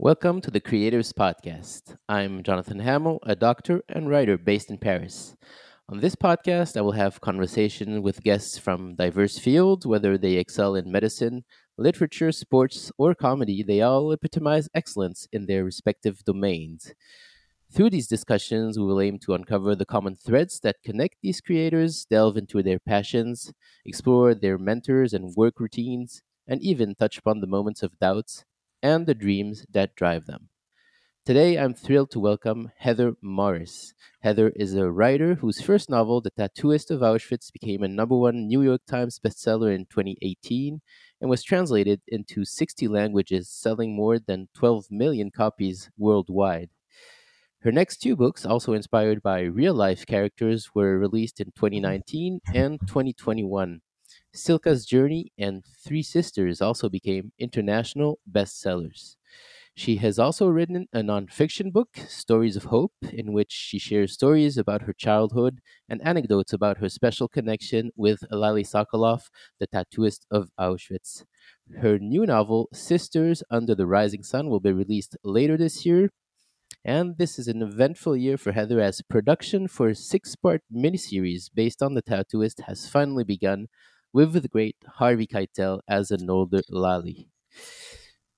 Welcome to the Creators Podcast. I'm Jonathan Hamel, a doctor and writer based in Paris. On this podcast, I will have conversation with guests from diverse fields, whether they excel in medicine, literature, sports, or comedy, they all epitomize excellence in their respective domains. Through these discussions, we will aim to uncover the common threads that connect these creators, delve into their passions, explore their mentors and work routines, and even touch upon the moments of doubts and the dreams that drive them. Today, I'm thrilled to welcome Heather Morris. Heather is a writer whose first novel, The Tattooist of Auschwitz, became a number one New York Times bestseller in 2018 and was translated into 60 languages, selling more than 12 million copies worldwide. Her next two books, also inspired by real life characters, were released in 2019 and 2021. Cilka's Journey and Three Sisters also became international bestsellers. She has also written a nonfiction book, Stories of Hope, in which she shares stories about her childhood and anecdotes about her special connection with Lale Sokolov, the tattooist of Auschwitz. Her new novel, Sisters Under the Rising Sun, will be released later this year. And this is an eventful year for Heather as production for a six part miniseries based on the tattooist has finally begun with the great Harvey Keitel as an older Lale.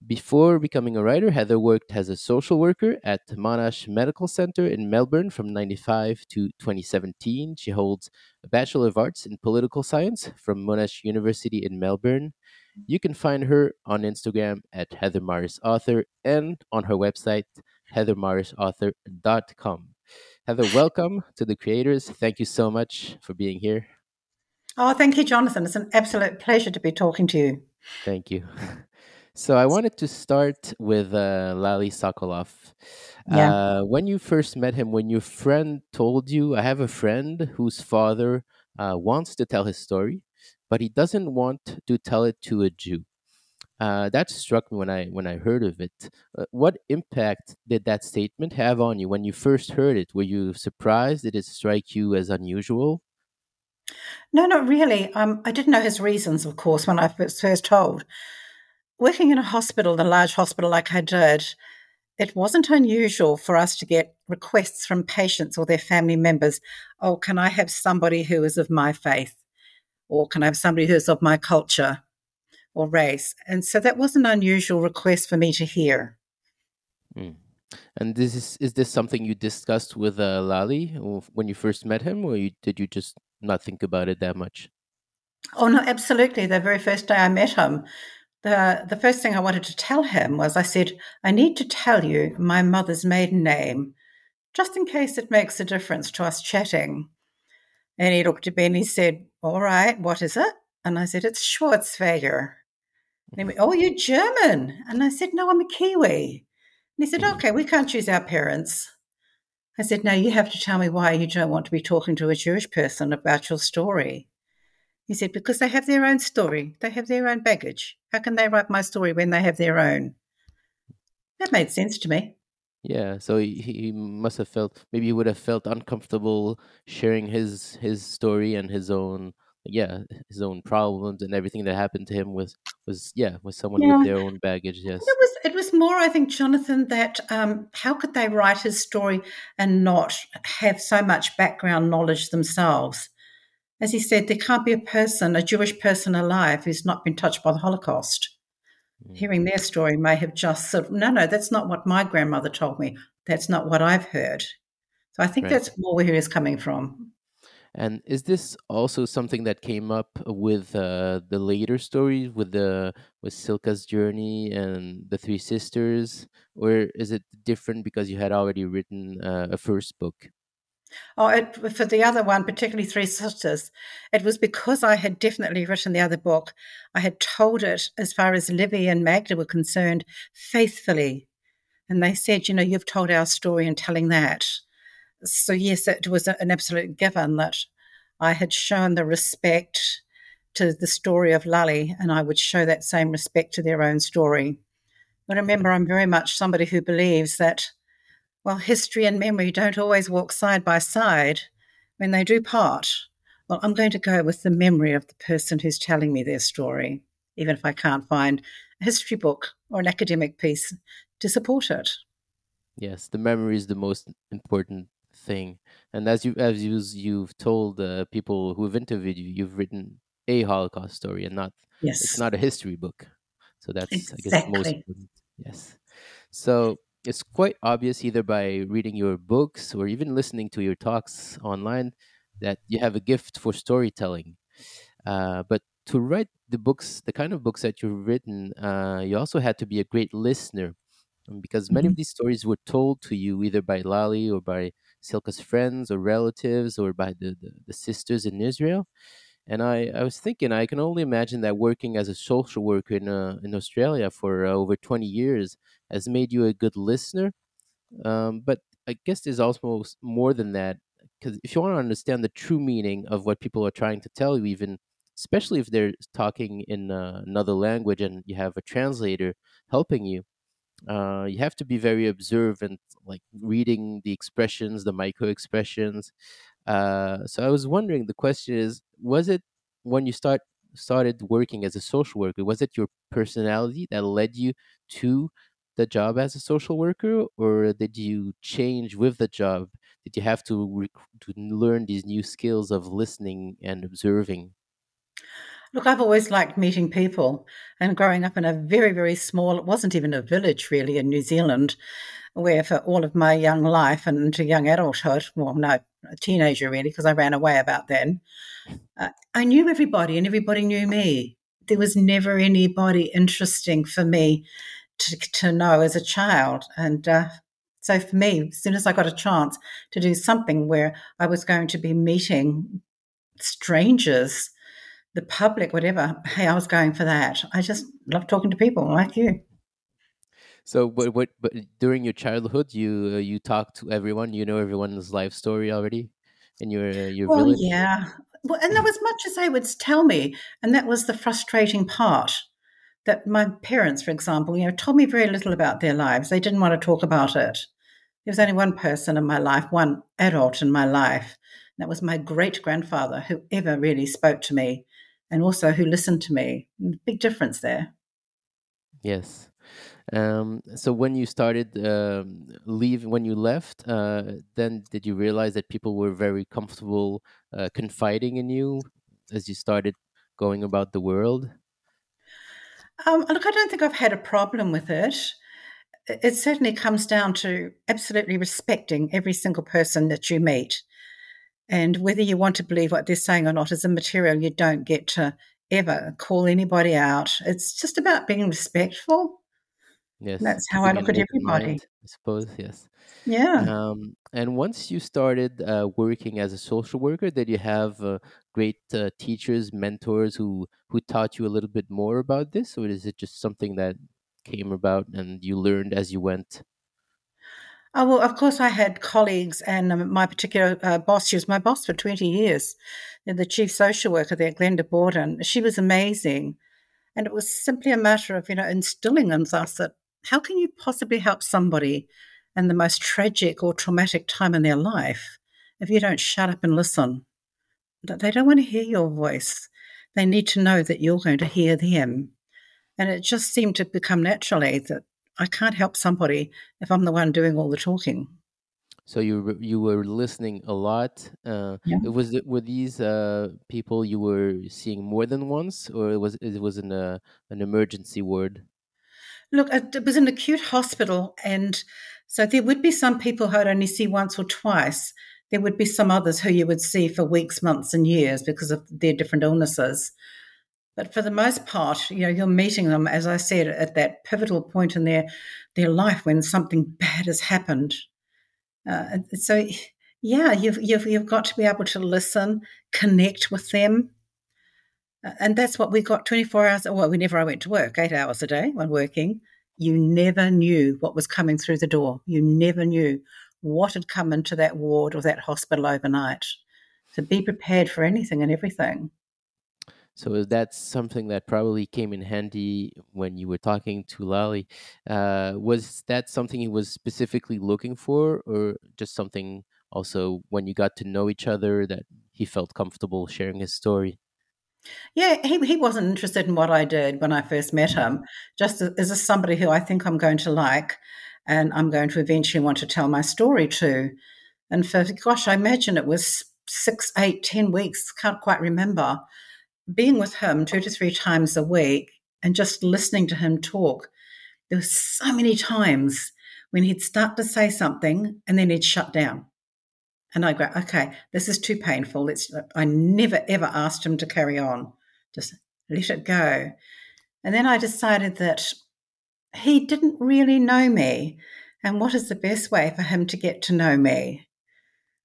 Before becoming a writer, Heather worked as a social worker at Monash Medical Center in Melbourne from 95 to 2017. She holds a Bachelor of Arts in Political Science from Monash University in Melbourne. You can find her on Instagram at Heather Morris Author and on her website, heathermorrisauthor.com. Heather, welcome to the creators. Thank you so much for being here. Oh, thank you, Jonathan. It's an absolute pleasure to be talking to you. Thank you. So I wanted to start with uh, Lale Sokolov. Yeah. Uh, when you first met him, when your friend told you, I have a friend whose father uh, wants to tell his story, but he doesn't want to tell it to a Jew. Uh, that struck me when I when I heard of it. Uh, what impact did that statement have on you when you first heard it? Were you surprised? Did it strike you as unusual? No, not really. Um, I didn't know his reasons, of course, when I was first told. Working in a hospital, a large hospital like I did, it wasn't unusual for us to get requests from patients or their family members. Oh, can I have somebody who is of my faith? Or can I have somebody who is of my culture or race? And so that was an unusual request for me to hear. Mm. And this is is this something you discussed with uh, Lale when you first met him, or you, did you just not think about it that much? Oh no, absolutely. The very first day I met him, the the first thing I wanted to tell him was I said, I need to tell you my mother's maiden name, just in case it makes a difference to us chatting. And he looked at me and he said, All right, what is it? And I said, It's Schwarzwälder. And he went, Oh, you're German. And I said, No, I'm a Kiwi. And he said, mm. Okay, we can't choose our parents. I said, No, you have to tell me why you don't want to be talking to a Jewish person about your story. He said, Because they have their own story, they have their own baggage. How can they write my story when they have their own? That made sense to me. Yeah, so he, he must have felt maybe he would have felt uncomfortable sharing his his story and his own yeah his own problems and everything that happened to him was was yeah was someone Yeah. with their own baggage. Yes. It was it was more, I think, Jonathan, that um, how could they write his story and not have so much background knowledge themselves? As he said, there can't be a person, a Jewish person alive, who's not been touched by the Holocaust. Mm. Hearing their story may have just said no, no, that's not what my grandmother told me. That's not what I've heard. So I think Right. that's more where he was coming from. And is this also something that came up with uh, the later stories with the with Cilka's journey and the three sisters, or is it different because you had already written uh, a first book? Oh, it, for the other one, particularly Three Sisters, it was because I had definitely written the other book. I had told it, as far as Livy and Magda were concerned, faithfully. And they said, you know, you've told our story in telling that. So, yes, it was an absolute given that I had shown the respect to the story of Lale, and I would show that same respect to their own story. But remember, I'm very much somebody who believes that well, history and memory don't always walk side by side. When they do part, well, I'm going to go with the memory of the person who's telling me their story, even if I can't find a history book or an academic piece to support it. Yes, the memory is the most important thing. And as you as you you've told uh, people who have interviewed you, you've written a Holocaust story and not yes. it's not a history book. So that's exactly. I guess most important. Yes. So it's quite obvious either by reading your books or even listening to your talks online that you have a gift for storytelling. Uh, but to write the books, the kind of books that you've written, uh, you also had to be a great listener um, because many mm-hmm. of these stories were told to you either by Lale or by Cilka's friends or relatives or by the, the, the sisters in Israel. And I, I was thinking, I can only imagine that working as a social worker in, uh, in Australia for uh, over 20 years has made you a good listener. Um, but I guess there's also more than that. Because if you want to understand the true meaning of what people are trying to tell you, even especially if they're talking in uh, another language and you have a translator helping you, uh, you have to be very observant, like reading the expressions, the micro expressions. Uh, so I was wondering, the question is, was it when you start started working as a social worker, was it your personality that led you to the job as a social worker, or did you change with the job? Did you have to to learn these new skills of listening and observing? Look, I've always liked meeting people and growing up in a very, very small, it wasn't even a village really in New Zealand, where for all of my young life and into young adulthood, well, no, a teenager really, because I ran away about then, uh, I knew everybody and everybody knew me. There was never anybody interesting for me to, to know as a child. And uh, so for me, as soon as I got a chance to do something where I was going to be meeting strangers, the public, whatever, hey, I was going for that. I just love talking to people like you. So, what, what, but during your childhood, you uh, you talk to everyone. You know everyone's life story already in your uh, your well, village. yeah. Well, and there was much as they would tell me, and that was the frustrating part. That my parents, for example, you know, told me very little about their lives. They didn't want to talk about it. There was only one person in my life, one adult in my life. that was my great grandfather who ever really spoke to me and also who listened to me. Big difference there. Yes. Um, so when you started um, leave, when you left, uh, then did you realize that people were very comfortable uh, confiding in you as you started going about the world? Um, look, I don't think I've had a problem with it. It certainly comes down to absolutely respecting every single person that you meet. And whether you want to believe what they're saying or not is a material you don't get to ever call anybody out. It's just about being respectful. Yes, that's how I look at everybody. Mind, I suppose yes. Yeah. Um, and once you started uh, working as a social worker, did you have uh, great uh, teachers, mentors who who taught you a little bit more about this, or is it just something that came about and you learned as you went? Oh, well, of course, I had colleagues, and um, my particular uh, boss, she was my boss for 20 years, the chief social worker there, Glenda Borden. She was amazing. And it was simply a matter of, you know, instilling in us that how can you possibly help somebody in the most tragic or traumatic time in their life if you don't shut up and listen? They don't want to hear your voice. They need to know that you're going to hear them. And it just seemed to become naturally that I can't help somebody if I'm the one doing all the talking. So you you were listening a lot. Uh, yeah. Was it were these uh, people you were seeing more than once, or it was it was in a an emergency ward? Look, it was an acute hospital, and so there would be some people who I'd only see once or twice. There would be some others who you would see for weeks, months, and years because of their different illnesses. But for the most part, you know, you're meeting them, as I said, at that pivotal point in their their life when something bad has happened. Uh, so, yeah, you've, you've you've got to be able to listen, connect with them, and that's what we got 24 hours. Well, whenever I went to work, eight hours a day when working, you never knew what was coming through the door. You never knew what had come into that ward or that hospital overnight. So be prepared for anything and everything. So that's something that probably came in handy when you were talking to Lale. Uh, was that something he was specifically looking for, or just something also when you got to know each other that he felt comfortable sharing his story? Yeah, he, he wasn't interested in what I did when I first met him, just as, as somebody who I think I'm going to like and I'm going to eventually want to tell my story to. And for, gosh, I imagine it was six, eight, ten weeks, can't quite remember, being with him two to three times a week and just listening to him talk. There were so many times when he'd start to say something and then he'd shut down. And I go, okay, this is too painful. It's, I never ever asked him to carry on. Just let it go. And then I decided that he didn't really know me. And what is the best way for him to get to know me?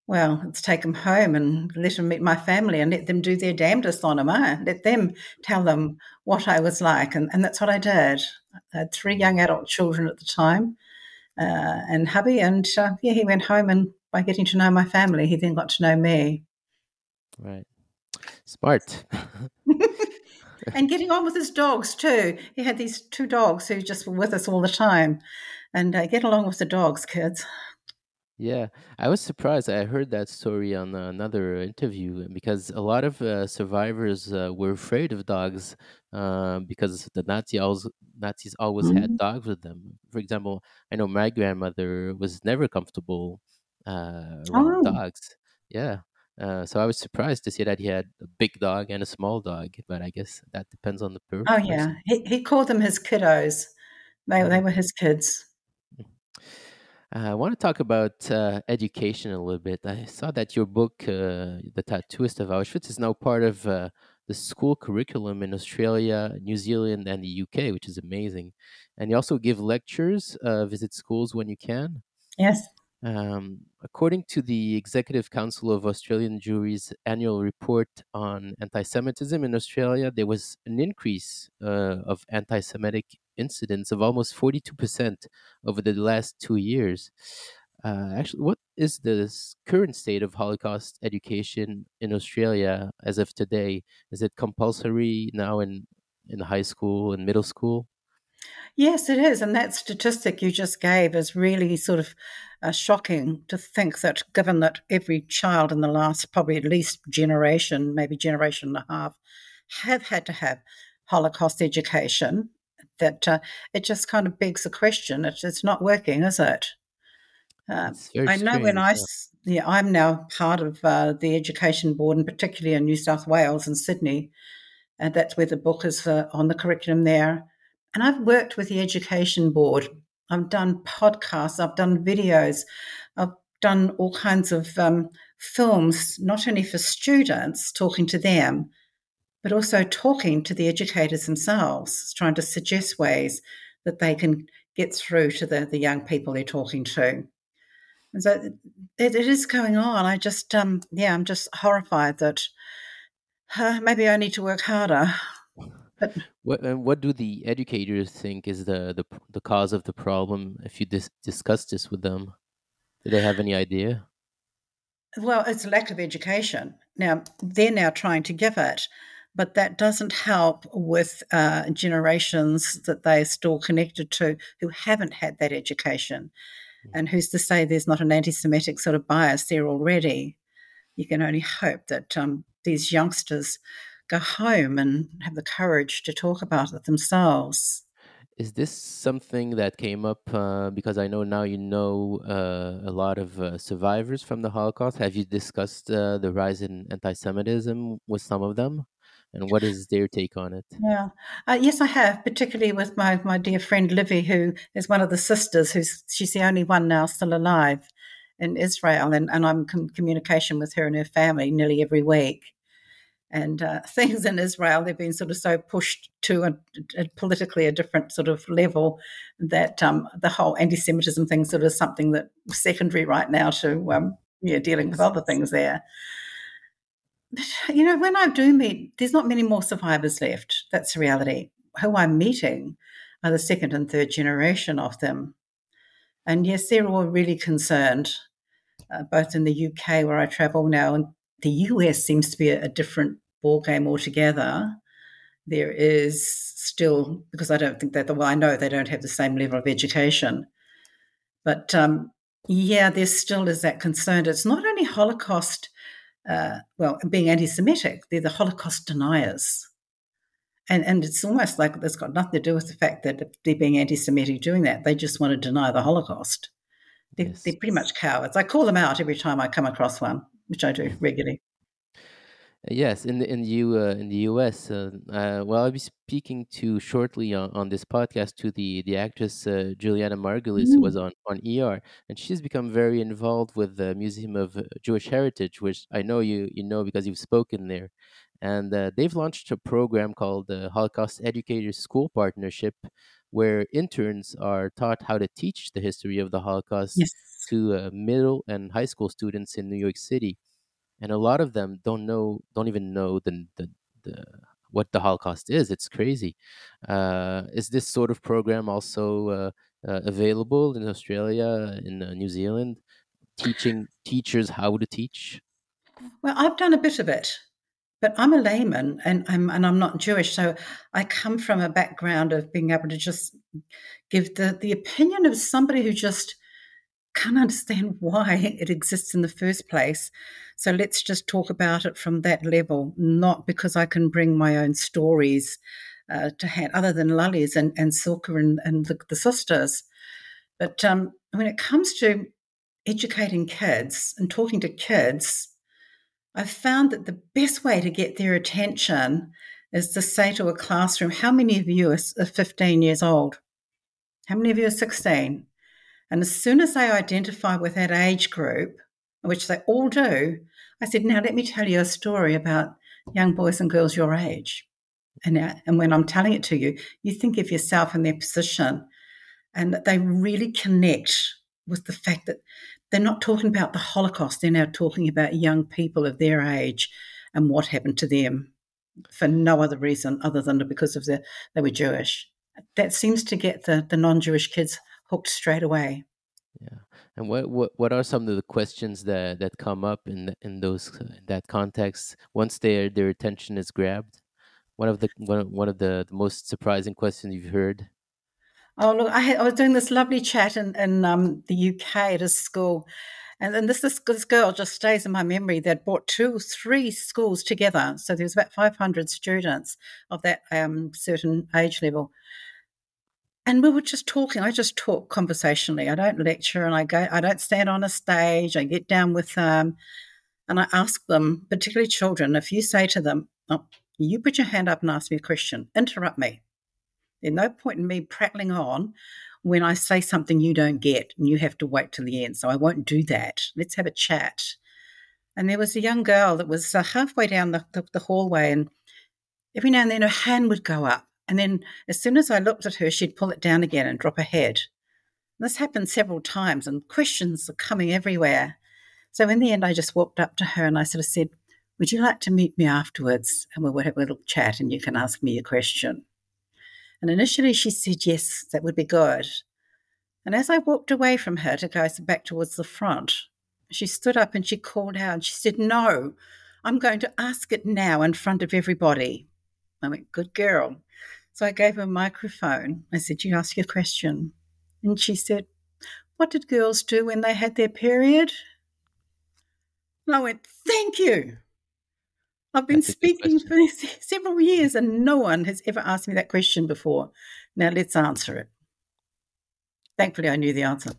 Well, let's take them home and let them meet my family and let them do their damnedest on him. Eh? Let them tell them what I was like. And, and that's what I did. I had three young adult children at the time uh, and hubby. And uh, yeah, he went home and by getting to know my family, he then got to know me. Right. Smart. and getting on with his dogs too. He had these two dogs who just were with us all the time, and uh, get along with the dogs, kids. Yeah, I was surprised. I heard that story on another interview because a lot of uh, survivors uh, were afraid of dogs uh, because the Nazi always, Nazis always mm-hmm. had dogs with them. For example, I know my grandmother was never comfortable uh, around oh. dogs. Yeah, uh, so I was surprised to see that he had a big dog and a small dog, but I guess that depends on the per- oh, person. Oh yeah, he, he called them his kiddos. They they were his kids. Uh, I want to talk about uh, education a little bit. I saw that your book, uh, The Tattooist of Auschwitz, is now part of uh, the school curriculum in Australia, New Zealand, and the UK, which is amazing. And you also give lectures, uh, visit schools when you can. Yes. Um, according to the Executive Council of Australian Jewry's annual report on anti Semitism in Australia, there was an increase uh, of anti Semitic incidents of almost 42% over the last two years. Uh, actually, what is the current state of Holocaust education in Australia as of today? Is it compulsory now in, in high school and middle school? Yes, it is. And that statistic you just gave is really sort of uh, shocking to think that, given that every child in the last probably at least generation, maybe generation and a half, have had to have Holocaust education, that uh, it just kind of begs the question it's, it's not working, is it? Uh, I know when I, yeah. yeah. I'm now part of uh, the education board, and particularly in New South Wales and Sydney, and that's where the book is uh, on the curriculum there. And I've worked with the education board. I've done podcasts, I've done videos, I've done all kinds of um, films, not only for students, talking to them, but also talking to the educators themselves, trying to suggest ways that they can get through to the, the young people they're talking to. And so it, it is going on. I just, um, yeah, I'm just horrified that uh, maybe I need to work harder. But what and what do the educators think is the the, the cause of the problem? If you dis- discuss this with them, do they have any idea? Well, it's a lack of education. Now they're now trying to give it, but that doesn't help with uh, generations that they're still connected to who haven't had that education. Mm. And who's to say there's not an anti Semitic sort of bias there already? You can only hope that um, these youngsters go home and have the courage to talk about it themselves. Is this something that came up uh, because I know now you know uh, a lot of uh, survivors from the Holocaust? Have you discussed uh, the rise in anti Semitism with some of them? And what is their take on it? Yeah, uh, yes, I have, particularly with my, my dear friend Livy, who is one of the sisters, who's she's the only one now still alive in Israel, and, and I'm in communication with her and her family nearly every week and uh, things in Israel, they've been sort of so pushed to a, a politically a different sort of level that um, the whole anti-Semitism thing sort of something that secondary right now to um, yeah dealing with other things there. You know, when I do meet, there's not many more survivors left. That's the reality. Who I'm meeting are the second and third generation of them, and yes, they're all really concerned. Uh, both in the UK where I travel now and the US seems to be a, a different ball game altogether. There is still because I don't think that the well, I know they don't have the same level of education, but um, yeah, there still is that concern. It's not only Holocaust uh, well, being anti Semitic. They're the Holocaust deniers. And, and it's almost like it's got nothing to do with the fact that they're being anti Semitic doing that. They just want to deny the Holocaust. They're, yes. they're pretty much cowards. I call them out every time I come across one, which I do regularly. Yes, in the in the U, uh, in the U.S. Uh, uh, well, I'll be speaking to shortly on, on this podcast to the the actress uh, Julianna Margulies, who was mm. on on ER, and she's become very involved with the Museum of uh, Jewish Heritage, which I know you you know because you've spoken there, and uh, they've launched a program called the Holocaust Educators School Partnership, where interns are taught how to teach the history of the Holocaust yes. to middle and high school students in New York City and a lot of them don't know don't even know the the, the what the holocaust is. It's crazy. Uh, is this sort of program also uh, uh, available in australia in uh, new zealand teaching teachers how to teach? Well i've done a bit of it but i'm a layman and i'm and i'm not jewish so i come from a background of being able to just give the the opinion of somebody who just can't understand why it exists in the first place. So let's just talk about it from that level, not because I can bring my own stories uh, to hand, other than Lale's and, and Cilka and, and the, the sisters. But um, when it comes to educating kids and talking to kids, I've found that the best way to get their attention is to say to a classroom, How many of you are 15 years old? How many of you are 16? And as soon as they identify with that age group, which they all do, I said, Now let me tell you a story about young boys and girls your age. And, uh, and when I'm telling it to you, you think of yourself in their position and they really connect with the fact that they're not talking about the Holocaust, they're now talking about young people of their age and what happened to them for no other reason other than because of the, they were Jewish. That seems to get the, the non Jewish kids hooked straight away. Yeah. And what, what what are some of the questions that that come up in in those in that context once their their attention is grabbed? One of the one, one of the, the most surprising questions you've heard. Oh look, I, had, I was doing this lovely chat in in um, the UK at a school, and then this, this this girl just stays in my memory. They'd brought two, three schools together, so there was about five hundred students of that um, certain age level, and we were just talking. I just talk conversationally. I don't lecture, and I go. I don't stand on a stage. I get down with them, and I ask them, particularly children, if you say to them, oh, "You put your hand up and ask me a question," interrupt me. There's no point in me prattling on when I say something you don't get, and you have to wait till the end. So I won't do that. Let's have a chat. And there was a young girl that was uh, halfway down the, the, the hallway, and every now and then her hand would go up and then as soon as I looked at her, she'd pull it down again and drop her head. This happened several times, and questions are coming everywhere. So in the end, I just walked up to her and I sort of said, Would you like to meet me afterwards? And we'll have a little chat and you can ask me a question. And initially she said, Yes, that would be good. And as I walked away from her to go back towards the front, she stood up and she called out and she said, No, I'm going to ask it now in front of everybody. I went, Good girl. So I gave her a microphone. I said, You ask your question. And she said, What did girls do when they had their period? And I went, Thank you. I've been speaking for several years and no one has ever asked me that question before. Now let's answer it. Thankfully, I knew the answer.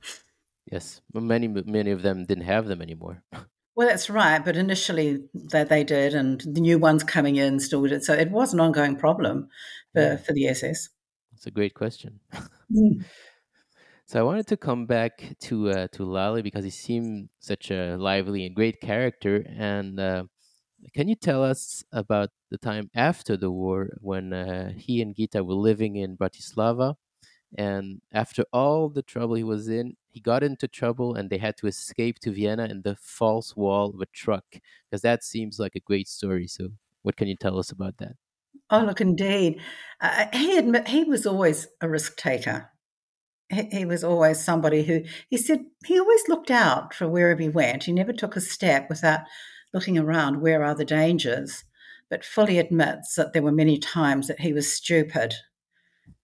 Yes, many many of them didn't have them anymore. Well, that's right. But initially, they, they did, and the new ones coming in still did. So it was an ongoing problem for, yeah. for the SS. That's a great question. Mm. So I wanted to come back to uh, to Lale because he seemed such a lively and great character. And uh, can you tell us about the time after the war when uh, he and Gita were living in Bratislava? And after all the trouble he was in, he got into trouble and they had to escape to Vienna in the false wall of a truck because that seems like a great story. So, what can you tell us about that? Oh, look, indeed. Uh, he admit he was always a risk taker. He, he was always somebody who he said he always looked out for wherever he went. He never took a step without looking around where are the dangers, but fully admits that there were many times that he was stupid.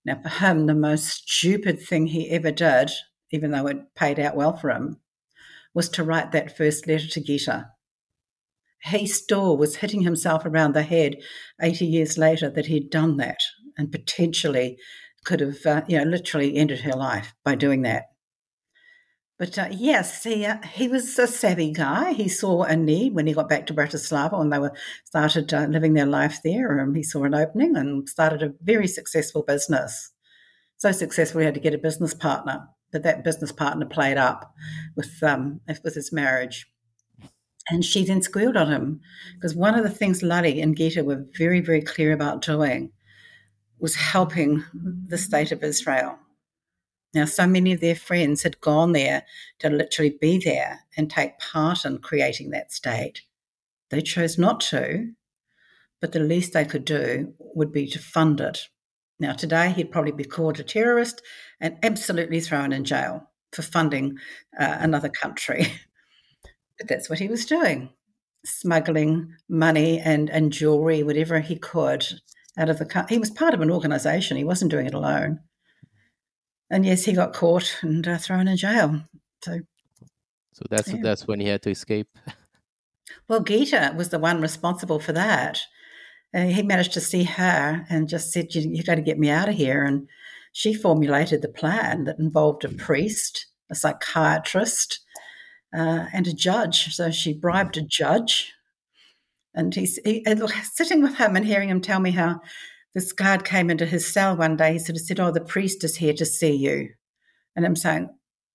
Now, for him, the most stupid thing he ever did even though it paid out well for him, was to write that first letter to Gita. he still was hitting himself around the head 80 years later that he'd done that and potentially could have, uh, you know, literally ended her life by doing that. But uh, yes, he, uh, he was a savvy guy. He saw a need when he got back to Bratislava and they were started uh, living their life there. And he saw an opening and started a very successful business. So successful, he had to get a business partner. But that business partner played up with um, with his marriage. And she then squealed on him because one of the things Lale and Gita were very, very clear about doing was helping the state of Israel. Now, so many of their friends had gone there to literally be there and take part in creating that state. They chose not to, but the least they could do would be to fund it. Now, today he'd probably be called a terrorist and absolutely thrown in jail for funding uh, another country. but that's what he was doing smuggling money and, and jewelry, whatever he could out of the country. He was part of an organization, he wasn't doing it alone. And yes, he got caught and uh, thrown in jail. So, so that's yeah. that's when he had to escape. Well, Gita was the one responsible for that. And he managed to see her and just said, you, you got to get me out of here. And she formulated the plan that involved a priest, a psychiatrist, uh, and a judge. So she bribed a judge. And he's he, sitting with him and hearing him tell me how this guard came into his cell one day. He sort of said, Oh, the priest is here to see you. And I'm saying,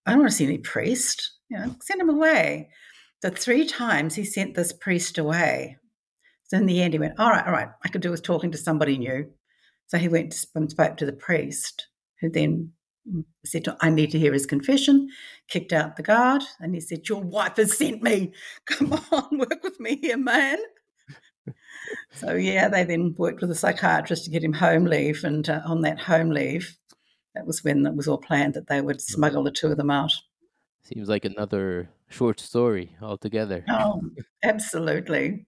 I don't want to see any priest. You know, send him away. So three times he sent this priest away. So in the end, he went, All right, all right, I could do with talking to somebody new. So he went and spoke to the priest, who then mm, said, I need to hear his confession, kicked out the guard, and he said, Your wife has sent me. Come on, work with me here, man. so, yeah, they then worked with a psychiatrist to get him home leave. And uh, on that home leave, that was when it was all planned that they would smuggle the two of them out. Seems like another short story altogether. Oh, absolutely.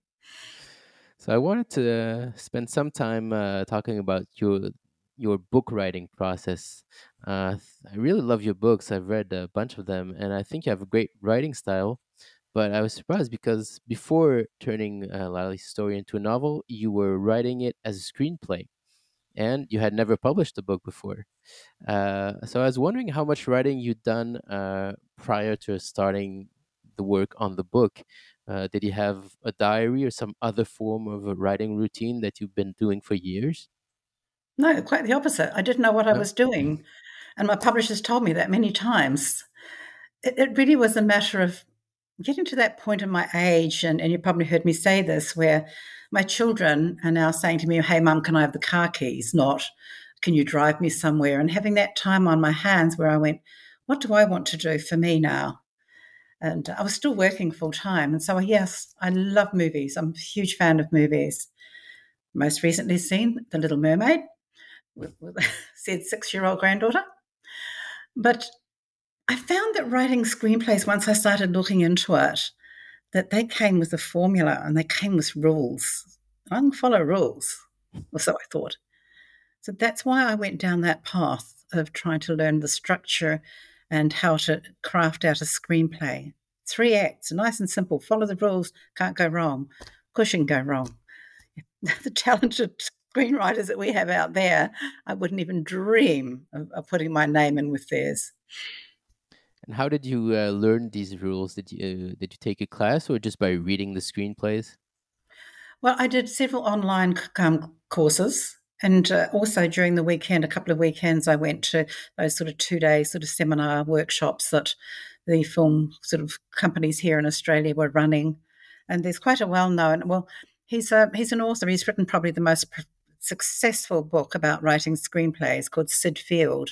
So I wanted to spend some time uh, talking about your your book writing process. Uh, I really love your books. I've read a bunch of them, and I think you have a great writing style. But I was surprised because before turning uh, story into a novel, you were writing it as a screenplay, and you had never published a book before. Uh, so I was wondering how much writing you'd done uh, prior to starting the work on the book. Uh, did you have a diary or some other form of a writing routine that you've been doing for years? No, quite the opposite. I didn't know what I was doing. And my publishers told me that many times. It, it really was a matter of getting to that point in my age, and, and you probably heard me say this, where my children are now saying to me, Hey, mum, can I have the car keys? Not, can you drive me somewhere? And having that time on my hands where I went, What do I want to do for me now? And I was still working full time. And so, yes, I love movies. I'm a huge fan of movies. Most recently seen The Little Mermaid with, with said six year old granddaughter. But I found that writing screenplays, once I started looking into it, that they came with a formula and they came with rules. I can follow rules, or so I thought. So that's why I went down that path of trying to learn the structure and how to craft out a screenplay. Three acts, nice and simple. Follow the rules, can't go wrong. Cushion go wrong. the talented screenwriters that we have out there, I wouldn't even dream of, of putting my name in with theirs. And how did you uh, learn these rules? Did you uh, did you take a class or just by reading the screenplays? Well, I did several online um, courses and uh, also during the weekend, a couple of weekends, I went to those sort of two day sort of seminar workshops that the film sort of companies here in Australia were running. And there's quite a well known, well, he's a, he's an author. He's written probably the most successful book about writing screenplays called Syd Field.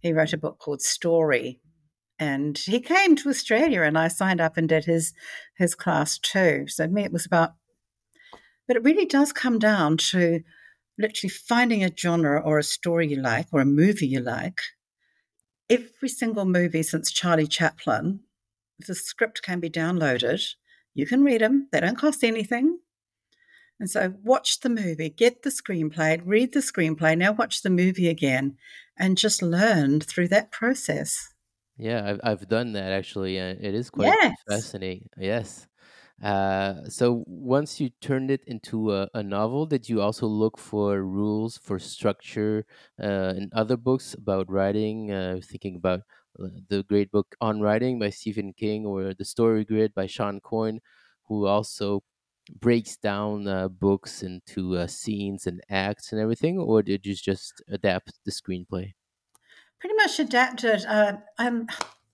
He wrote a book called Story. And he came to Australia and I signed up and did his his class too. So me it was about but it really does come down to literally finding a genre or a story you like or a movie you like. Every single movie since Charlie Chaplin, the script can be downloaded. You can read them, they don't cost anything. And so watch the movie, get the screenplay, read the screenplay, now watch the movie again, and just learn through that process. Yeah, I've, I've done that actually. Uh, it is quite yes. fascinating. Yes. Uh, so once you turned it into a, a, novel, did you also look for rules for structure uh, in other books about writing? Uh, thinking about uh, the great book on writing by Stephen King or the Story Grid by Shawn Coyne, who also breaks down uh, books into uh, scenes and acts and everything, or did you just adapt the screenplay? Pretty much adapted. Uh, um,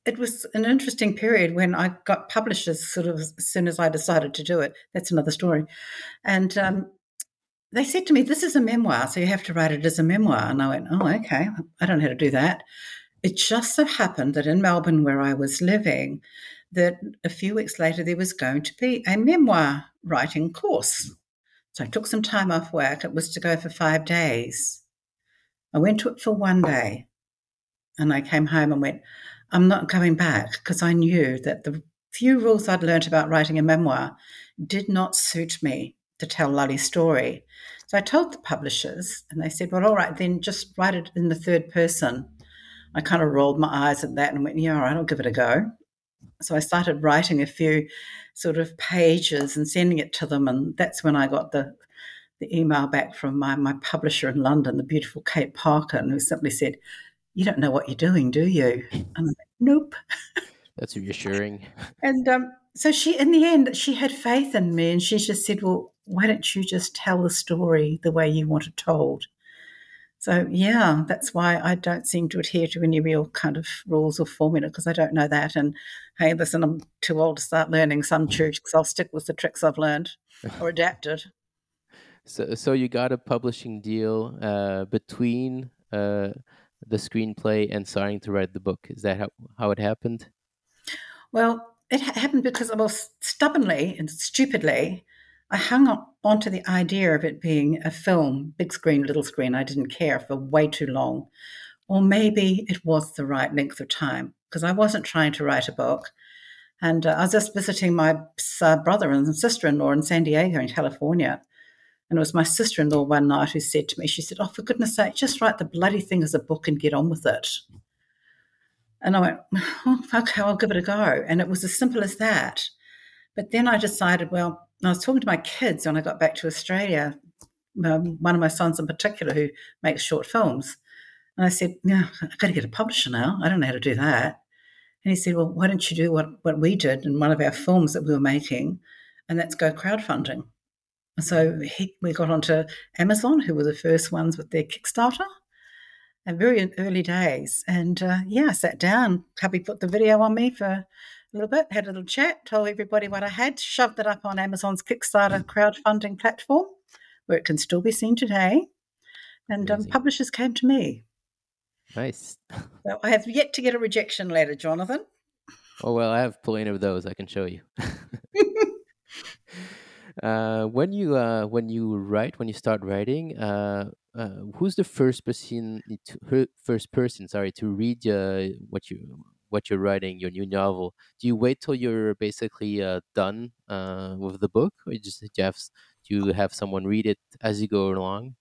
it was an interesting period when I got publishers sort of as soon as I decided to do it. That's another story. And um, they said to me, This is a memoir, so you have to write it as a memoir. And I went, Oh, okay. I don't know how to do that. It just so happened that in Melbourne, where I was living, that a few weeks later there was going to be a memoir writing course. So I took some time off work. It was to go for five days. I went to it for one day and I came home and went, I'm not coming back because I knew that the few rules I'd learnt about writing a memoir did not suit me to tell Lale's story. So I told the publishers, and they said, Well, all right, then just write it in the third person. I kind of rolled my eyes at that and went, Yeah, all right, I'll give it a go. So I started writing a few sort of pages and sending it to them. And that's when I got the, the email back from my, my publisher in London, the beautiful Kate Parker, who simply said, You don't know what you're doing, do you? And I'm like, Nope. That's reassuring. and um, so she, in the end, she had faith in me and she just said, Well, why don't you just tell the story the way you want it told? So, yeah, that's why I don't seem to adhere to any real kind of rules or formula because I don't know that. And hey, listen, I'm too old to start learning some tricks. I'll stick with the tricks I've learned or adapted. So, so you got a publishing deal uh, between uh, the screenplay and starting to write the book. Is that how, how it happened? Well, it happened because I was stubbornly and stupidly I hung on to the idea of it being a film, big screen, little screen. I didn't care for way too long. Or maybe it was the right length of time because I wasn't trying to write a book. And uh, I was just visiting my uh, brother and sister in law in San Diego in California. And it was my sister in law one night who said to me, she said, Oh, for goodness sake, just write the bloody thing as a book and get on with it. And I went, oh, okay, I'll give it a go. And it was as simple as that. But then I decided, well, I was talking to my kids when I got back to Australia, um, one of my sons in particular who makes short films. And I said, Yeah, I've got to get a publisher now. I don't know how to do that. And he said, Well, why don't you do what, what we did in one of our films that we were making? And that's go crowdfunding. So he, we got onto Amazon, who were the first ones with their Kickstarter, and very early days. And uh, yeah, I sat down. Hubby put the video on me for a little bit, had a little chat, told everybody what I had, shoved it up on Amazon's Kickstarter crowdfunding platform, where it can still be seen today. And um, publishers came to me. Nice. So I have yet to get a rejection letter, Jonathan. Oh well, I have plenty of those I can show you. uh, when you uh, when you write, when you start writing, uh, uh who's the first person to, first person sorry to read what you what you're writing, your new novel, do you wait till you're basically uh, done uh, with the book, or just do you, have, do you have someone read it as you go along?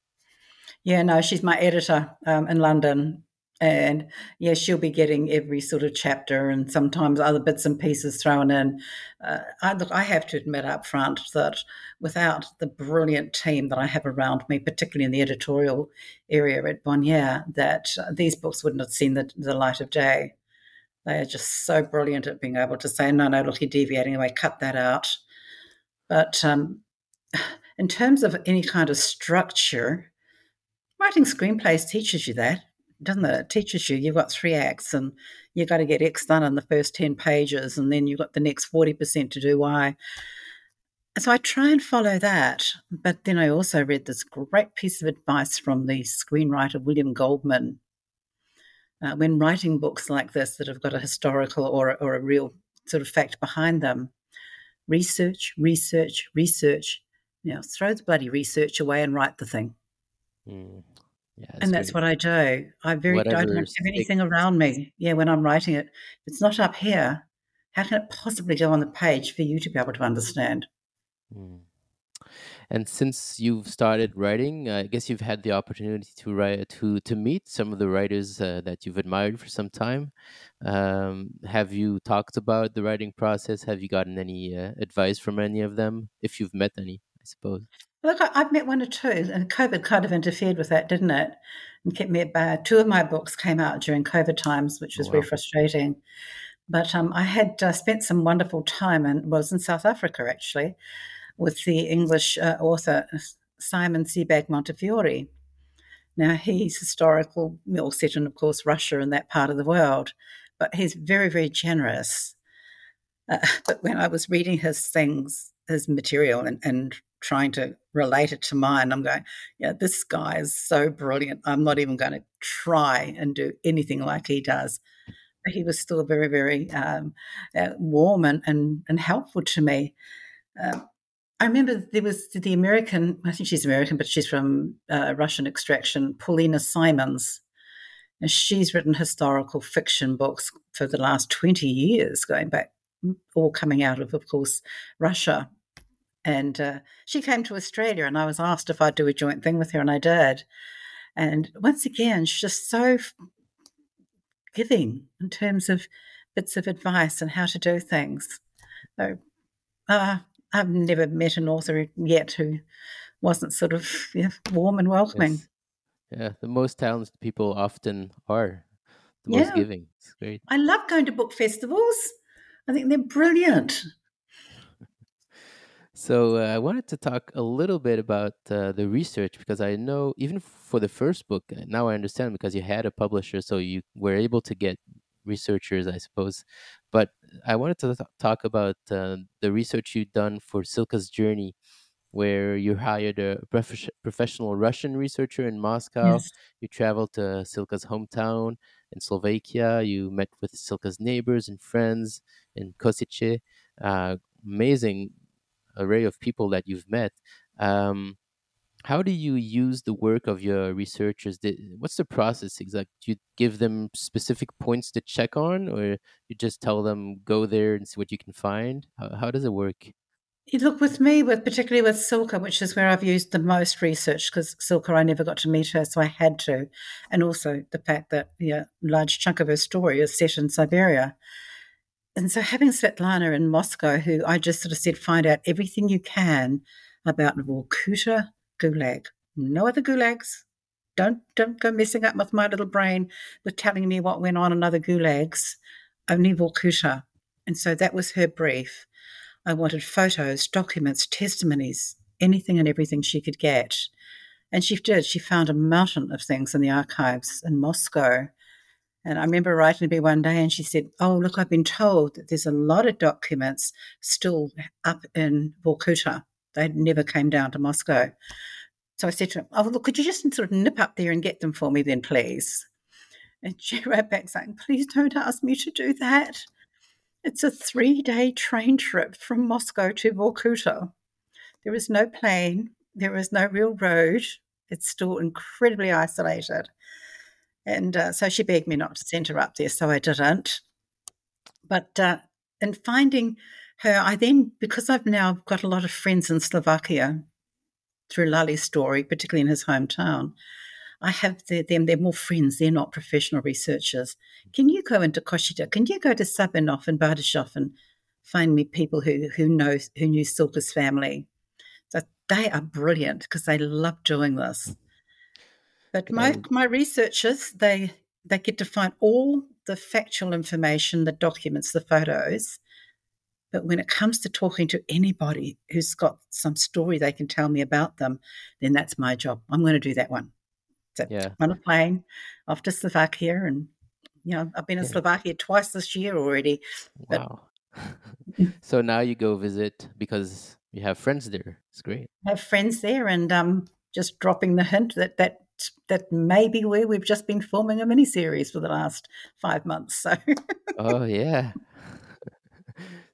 Yeah, no, she's my editor um, in London. And yeah, she'll be getting every sort of chapter and sometimes other bits and pieces thrown in. Uh, I, look, I have to admit up front that without the brilliant team that I have around me, particularly in the editorial area at Bonnier, that uh, these books wouldn't have seen the, the light of day. They are just so brilliant at being able to say, no, no, look, you're deviating away, cut that out. But um, in terms of any kind of structure, writing screenplays teaches you that, doesn't it? It teaches you you've got three acts and you've got to get X done in the first 10 pages, and then you've got the next 40% to do Y. So I try and follow that. But then I also read this great piece of advice from the screenwriter William Goldman, uh, when writing books like this that have got a historical or, or a real sort of fact behind them, research, research, research. You know, throw the bloody research away and write the thing. Mm. Yeah, and that's what I do. I very I don't have anything around me. Yeah, when I'm writing it, if it's not up here, how can it possibly go on the page for you to be able to understand? Mm. And since you've started writing, I guess you've had the opportunity to write to to meet some of the writers uh, that you've admired for some time. Um, have you talked about the writing process? Have you gotten any uh, advice from any of them, if you've met any? I suppose. Look, I- I've met one or two, and COVID kind of interfered with that, didn't it? And kept me at bay. Two of my books came out during COVID times, which was very frustrating. But um, I had uh, spent some wonderful time and was in South Africa actually with the English uh, author Simon Sebag Montefiore. Now he's historical, all set in, of course, Russia and that part of the world, but he's very, very generous. Uh, but when I was reading his things, his material, and, and trying to relate it to mine, I'm going, yeah, this guy is so brilliant. I'm not even going to try and do anything like he does. But he was still very, very um, uh, warm and, and, and helpful to me. Um, I remember there was the American, I think she's American, but she's from uh, Russian extraction, Paulina Simons. And she's written historical fiction books for the last 20 years, going back, all coming out of, of course, Russia. And uh, she came to Australia, and I was asked if I'd do a joint thing with her, and I did. And once again, she's just so giving in terms of bits of advice and how to do things. So, uh, I've never met an author yet who wasn't sort of yeah, warm and welcoming. Yes. Yeah, the most talented people often are the most giving. It's great. I love going to book festivals. I think they're brilliant. So uh, I wanted to talk a little bit about uh, the research because I know even for the first book, uh, now I understand because you had a publisher, so you were able to get researchers, I suppose. But I wanted to th- talk about uh, the research you've done for Cilka's journey, where you hired a prof- professional Russian researcher in Moscow. Yes. You traveled to Cilka's hometown in Slovakia. You met with Cilka's neighbors and friends in Kosice. Uh, amazing array of people that you've met. Um, how do you use the work of your researchers? What's the process exactly? Do you give them specific points to check on, or you just tell them go there and see what you can find? How, how does it work? You look with me, with particularly with Cilka, which is where I've used the most research because Cilka, I never got to meet her, so I had to, and also the fact that yeah, large chunk of her story is set in Siberia. And so having Svetlana in Moscow, who I just sort of said, find out everything you can about Vorkuta Gulag. No other gulags. Don't don't go messing up with my little brain with telling me what went on in other gulags. Only Vorkuta. And so that was her brief. I wanted photos, documents, testimonies, anything and everything she could get. And she did. She found a mountain of things in the archives in Moscow. And I remember writing to me one day and she said, Oh, look, I've been told that there's a lot of documents still up in Vorkuta. They never came down to Moscow. So I said to her, Oh, look, could you just sort of nip up there and get them for me then, please? And she wrote back saying, Please don't ask me to do that. It's a three day train trip from Moscow to Vorkuta. There is no plane, there is no real road. It's still incredibly isolated. And uh, so she begged me not to send her up there, so I didn't. But uh, in finding her, I then, because I've now got a lot of friends in Slovakia through Lale's story, particularly in his hometown, I have the, them, they're more friends, they're not professional researchers. Can you go into Kosice? Can you go to Sabinov and Bardejov and find me people who, who know who knew Cilka's family? So they are brilliant because they love doing this. But my, And my researchers, they they get to find all the factual information, the documents, the photos. But when it comes to talking to anybody who's got some story they can tell me about them, then that's my job. I'm going to do that one. So yeah, on a plane off to Slovakia, and you know I've been in yeah, Slovakia twice this year already. But wow. so now you go visit because you have friends there. It's great. I have friends there, and um, just dropping the hint that that that may be where we've just been filming a mini series for the last five months. So Oh yeah.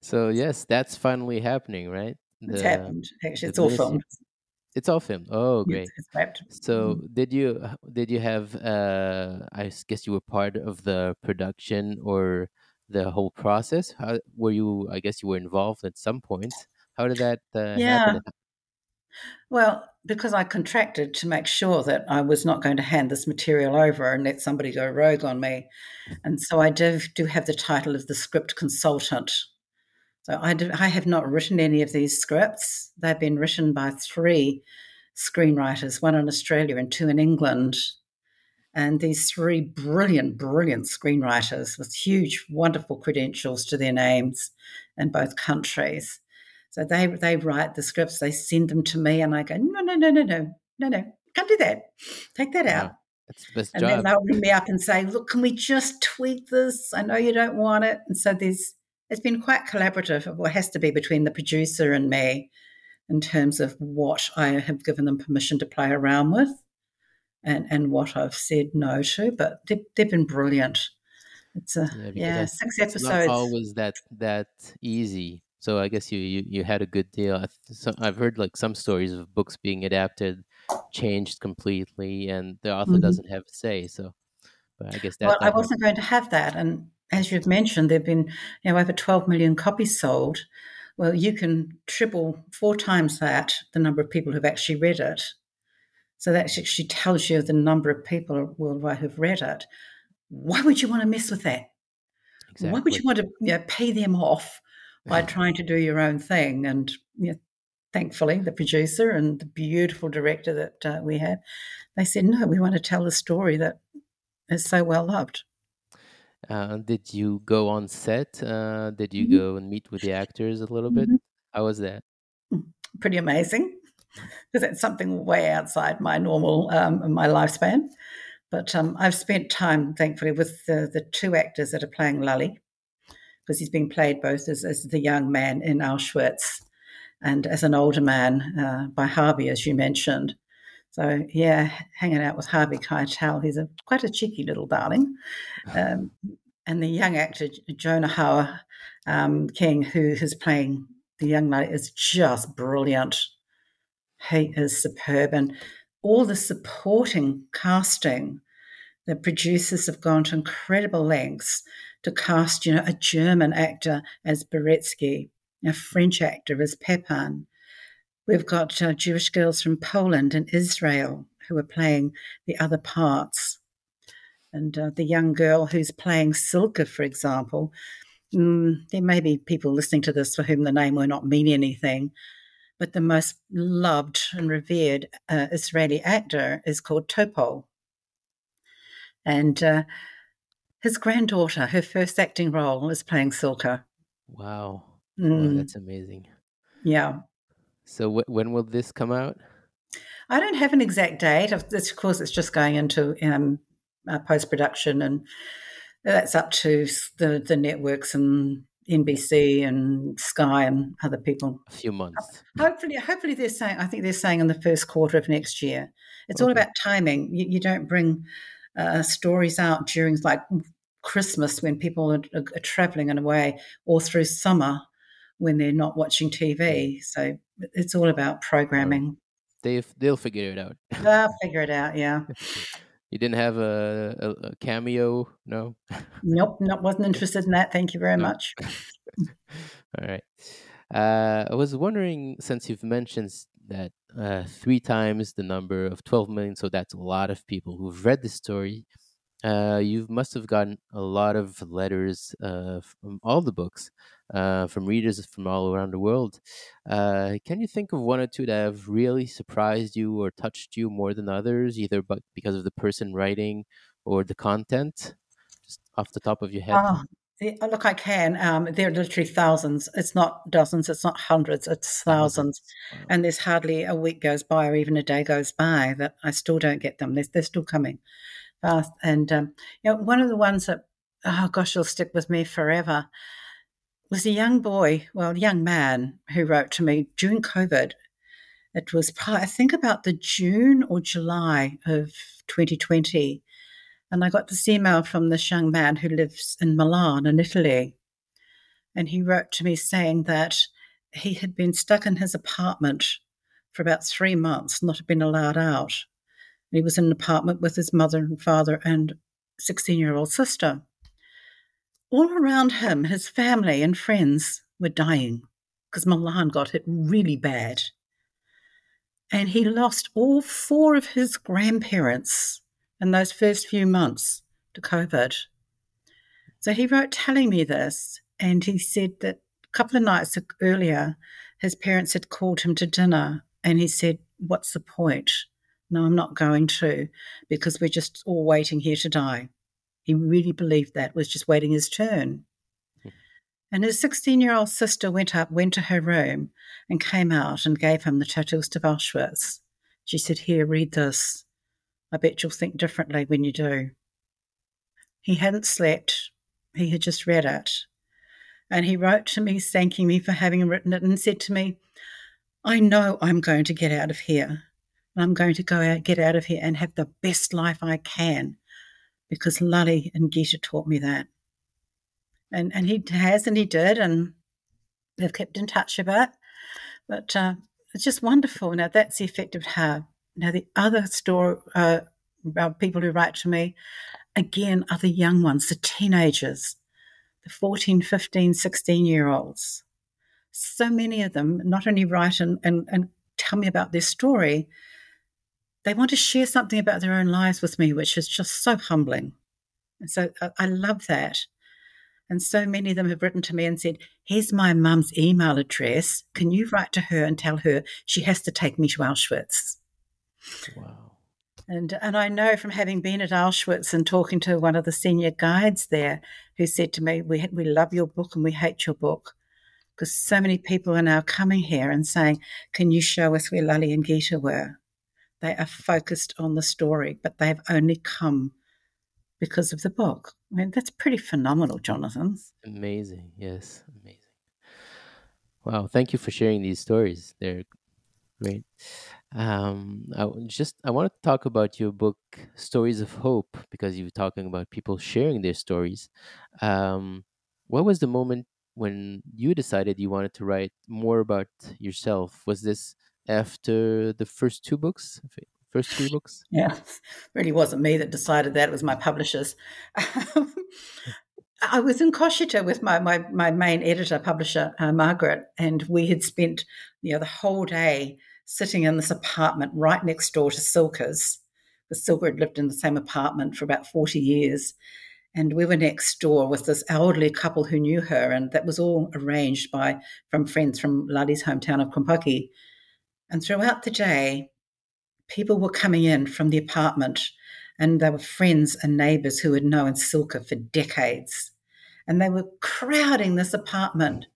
So yes, that's finally happening, right? it's happened. Actually, it's all filmed. It's all filmed. Oh, great. it's wrapped. So Mm. did you did you have uh I guess you were part of the production or the whole process? How were you I guess you were involved at some point. How did that uh, Yeah, happen? Well, because I contracted to make sure that I was not going to hand this material over and let somebody go rogue on me. And so I do, do have the title of the script consultant. So I, do, I have not written any of these scripts. They've been written by three screenwriters, one in Australia and two in England. And these three brilliant, brilliant screenwriters with huge, wonderful credentials to their names in both countries. So they they write the scripts, they send them to me, and I go, no, no, no, no, no, no, no, can't do that. Take that out. That's the best and job. then they'll ring me up and say, look, can we just tweak this? I know you don't want it. And so there's it's been quite collaborative. It has to be between the producer and me in terms of what I have given them permission to play around with and, and what I've said no to. But they've, they've been brilliant. It's a yeah, yeah six episodes. Not always that that easy so I guess you you, you had a good deal. So I've heard like some stories of books being adapted, changed completely, and the author mm-hmm. doesn't have a say. So, but I guess that. Well, I wasn't going to have that, and as you've mentioned, there've been you know over 12 million copies sold. Well, you can triple four times that the number of people who've actually read it. So that actually tells you the number of people worldwide who've read it. Why would you want to mess with that? Exactly. Why would you want to you know, pay them off by trying to do your own thing. And you know, thankfully, the producer and the beautiful director that uh, we had, they said, no, we want to tell a story that is so well loved. Uh, did you go on set? Uh, did you mm-hmm. go and meet with the actors a little bit? Mm-hmm. How was that? Mm, pretty amazing, because that's something way outside my normal um, my lifespan. But um, I've spent time, thankfully, with the, the two actors that are playing Lale, because he's being played both as, as the young man in Auschwitz and as an older man uh, by Harvey, as you mentioned. So yeah, hanging out with Harvey Keitel, he's a quite a cheeky little darling. Um, and the young actor Jonah Hauer um, King, who is playing the young Lale, is just brilliant. He is superb, and all the supporting casting. The producers have gone to incredible lengths to cast, you know, a German actor as Baretzki, a French actor as Pepan. We've got uh, Jewish girls from Poland and Israel who are playing the other parts. And uh, the young girl who's playing Cilka, for example, mm, there may be people listening to this for whom the name will not mean anything, but the most loved and revered uh, Israeli actor is called Topol. And uh, his granddaughter, her first acting role, is playing Cilka. Wow. Mm. Oh, that's amazing. Yeah. So w- when will this come out? I don't have an exact date. Of course, it's just going into um, uh, post production, and that's up to the the networks and NBC and Sky and other people. A few months. Hopefully, hopefully they're saying. I think they're saying in the first quarter of next year. It's okay. all about timing. You, you don't bring uh, stories out during like Christmas when people are, are, are traveling in a way, or through summer when they're not watching TV. So it's all about programming. They they'll figure it out. They'll figure it out. Yeah. You didn't have a, a, a cameo, no? Nope, not wasn't interested in that. Thank you very no. much. All right. Uh, I was wondering, since you've mentioned that uh, three times the number of 12 million, so that's a lot of people who've read the story. Uh, you must have gotten a lot of letters uh, from all the books uh, from readers from all around the world. Uh, can you think of one or two that have really surprised you or touched you more than others, either but because of the person writing or the content? Just off the top of your head. Oh, look, I can. Um, there are literally thousands. It's not dozens. It's not hundreds. It's thousands. Wow. And there's hardly a week goes by or even a day goes by that I still don't get them. They're, they're still coming And um, you know, one of the ones that oh gosh, will stick with me forever was a young boy, well, young man who wrote to me during COVID. It was, I think, about the June or July of 2020. And I got this email from this young man who lives in Milan, in Italy. And he wrote to me saying that he had been stuck in his apartment for about three months, not been allowed out. He was in an apartment with his mother and father and 16 year old sister. All around him, his family and friends were dying because Milan got hit really bad. And he lost all four of his grandparents in those first few months to COVID. So he wrote telling me this, and he said that a couple of nights earlier, his parents had called him to dinner, and he said, What's the point? No, I'm not going to, because we're just all waiting here to die. He really believed that, was just waiting his turn. Hmm. And his 16 year old sister went up, went to her room, and came out and gave him the Tattooist of Auschwitz. She said, Here, read this. I bet you'll think differently when you do. He hadn't slept, he had just read it. And he wrote to me thanking me for having written it and said to me, I know I'm going to get out of here. I'm going to go out, get out of here and have the best life I can because Lale and Gita taught me that and and he has and he did, and they've kept in touch about. But uh, it's just wonderful. Now that's the effect of how. Now the other story uh, about people who write to me, again, are the young ones, the teenagers, the 14, 15, 16 year olds. So many of them not only write and, and, and tell me about their story, they want to share something about their own lives with me, which is just so humbling. And so I, I love that. And so many of them have written to me and said, Here's my mum's email address. Can you write to her and tell her she has to take me to Auschwitz? Wow. And, and I know from having been at Auschwitz and talking to one of the senior guides there who said to me, We, we love your book and we hate your book. Because so many people are now coming here and saying, Can you show us where Lale and Gita were? They are focused on the story, but they've only come because of the book. I mean, that's pretty phenomenal, Jonathan. Amazing. Yes, amazing. Wow, thank you for sharing these stories. They're great. Um, I just I wanted to talk about your book, Stories of Hope, because you were talking about people sharing their stories. Um, what was the moment when you decided you wanted to write more about yourself? Was this after the first two books, first three books? Yeah, really wasn't me that decided that. It was my publishers. I was in Kosice with my, my, my main editor, publisher, uh, Margaret, and we had spent you know the whole day sitting in this apartment right next door to Cilka's. Because Silke had lived in the same apartment for about 40 years. And we were next door with this elderly couple who knew her, and that was all arranged by from friends from Lale's hometown of Krompachy. And throughout the day, people were coming in from the apartment and they were friends and neighbors who had known Cilka for decades. And they were crowding this apartment,